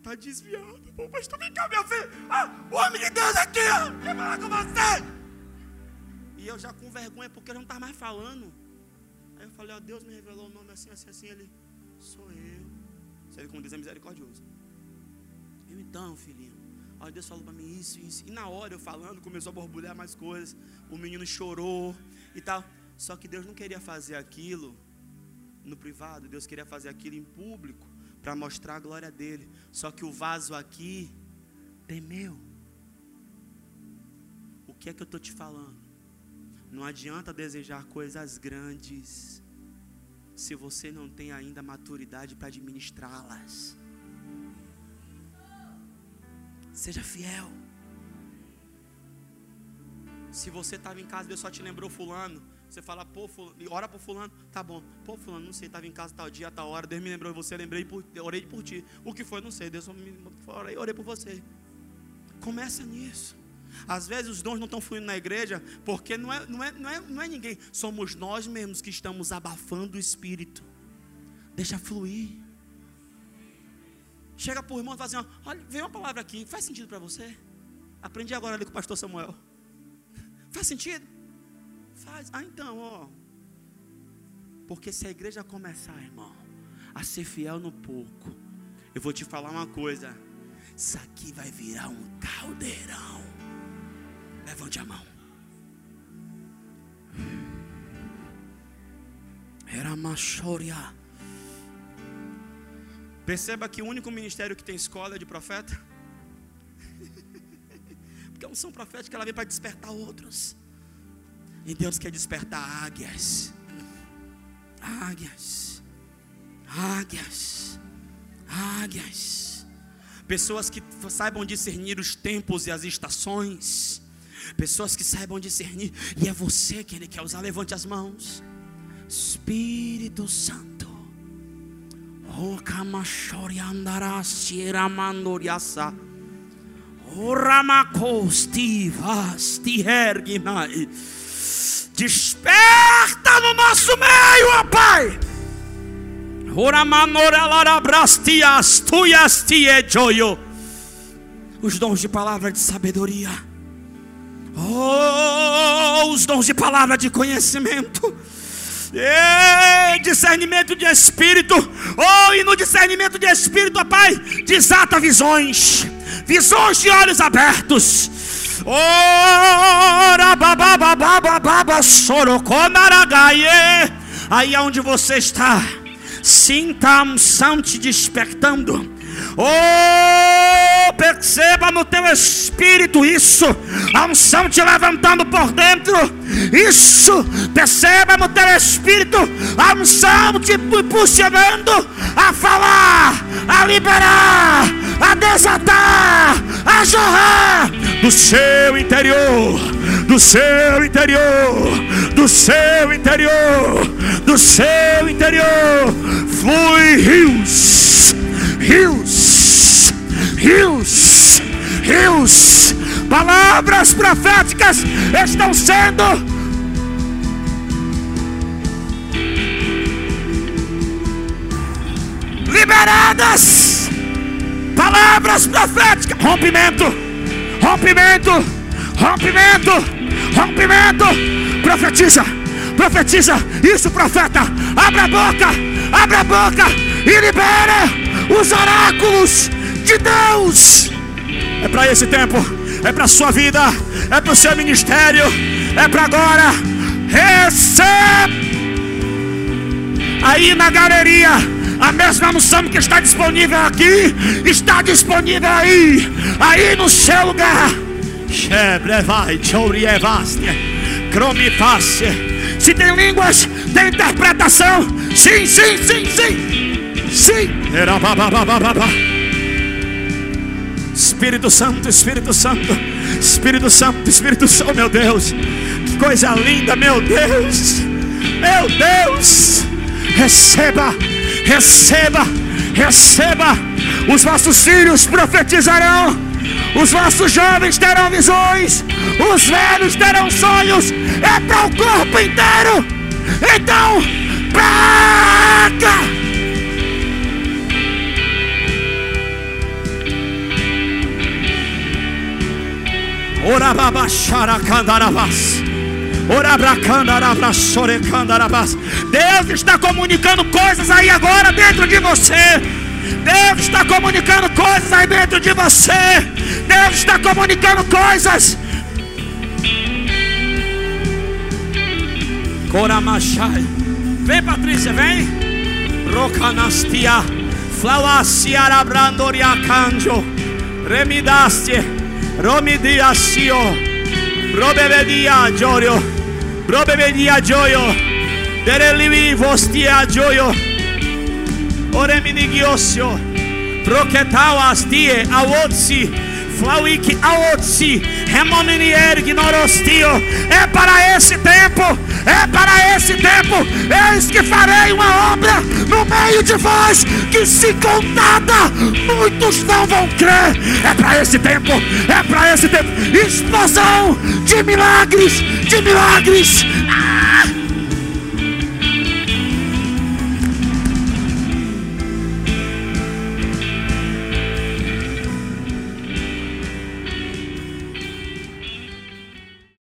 Está desviado. Pô, pastor, vem cá, meu filho. Ah, o homem de Deus aqui, ó. Quer falar com você? E eu já com vergonha, porque ele não está mais falando. Aí eu falei, ó, Deus me revelou o nome assim, assim, assim. Ele, sou eu. Você como Deus é misericordioso. Eu então, filhinho. Ó, Deus falou para mim isso, isso. E na hora eu falando, começou a borbulhar mais coisas. O menino chorou e tal. Só que Deus não queria fazer aquilo no privado, Deus queria fazer aquilo em público para mostrar a glória dele. Só que o vaso aqui temeu. O que é que eu estou te falando? Não adianta desejar coisas grandes se você não tem ainda maturidade para administrá-las. Seja fiel. Se você estava em casa, Deus só te lembrou fulano. Você fala, pô, fulano, ora por fulano, tá bom. Pô, fulano, não sei, estava em casa tal dia, tal hora, Deus me lembrou de você, lembrei por, orei por ti. O que foi, não sei, Deus me orei, orei por você. Começa nisso. Às vezes os dons não estão fluindo na igreja, porque não é, não, é, não, é, não é ninguém, somos nós mesmos que estamos abafando o Espírito. Deixa fluir. Chega para o irmão e fala assim: olha, veio uma palavra aqui, faz sentido para você? Aprendi agora ali com o pastor Samuel. Faz sentido? Faz. Ah, então, ó. Porque se a igreja começar, irmão, a ser fiel no pouco, eu vou te falar uma coisa. Isso aqui vai virar um caldeirão. Levante a mão. Era machoria. Perceba que o único ministério que tem escola é de profeta. Porque a unção profética ela vem para despertar outros. E Deus quer despertar águias. Águias. Águias. Águias. Pessoas que saibam discernir os tempos e as estações. Pessoas que saibam discernir. E é você que Ele quer usar. Levante as mãos. Espírito Santo. O kamashori andarasi ramandoriasa. O ramakosti vasti erginai. Desperta no nosso meio, ó Pai. Os dons de palavra de sabedoria. Oh, os dons de palavra de conhecimento. Ei, discernimento de espírito. Oh, e no discernimento de espírito, ó Pai, desata visões. Visões de olhos abertos Ora, babababababa, soroconaragaie. Aí aonde você está, sinta a unção te despertando. Oh, perceba no teu espírito isso, a unção te levantando por dentro. Isso, perceba no teu espírito, a unção te impulsionando a falar, a liberar, a desatar, a jorrar do seu interior, do seu interior, do seu interior, do seu interior, flui rios rios, rios, rios. Palavras proféticas estão sendo liberadas. Palavras proféticas, rompimento, rompimento, rompimento, rompimento. Profetiza, profetiza. Isso, profeta. Abra a boca, abra a boca e libera os oráculos de Deus. É para esse tempo, é para sua vida, é para o seu ministério, é para agora. Receba aí na galeria. A mesma unção que está disponível aqui está disponível aí, aí no seu lugar. Se tem línguas, tem interpretação. Sim, sim, sim, sim. Sim. Espírito Santo, Espírito Santo, Espírito Santo, Espírito Santo, oh, meu Deus, que coisa linda, meu Deus, meu Deus, receba, receba, receba, os vossos filhos profetizarão, os vossos jovens terão visões, os velhos terão sonhos, é para o corpo inteiro, então, praga! Deus está comunicando coisas aí agora dentro de você. Deus está comunicando coisas aí dentro de você. Deus está comunicando coisas. Coramachai. Vem, Patrícia, vem. Rocanastia. Flauaciarabrandoria canjo. Romidia sio. Robebe dia gioio. Robebe dia gioio. Derelivi vostia gioio. Ore minigiossio. Proketawa stie avotsi. Flauik Aotsi, Remominier Ignorostio, é para esse tempo, é para esse tempo, eis que farei uma obra no meio de vós, que se contada, muitos não vão crer, é para esse tempo, é para esse tempo, explosão de milagres, de milagres,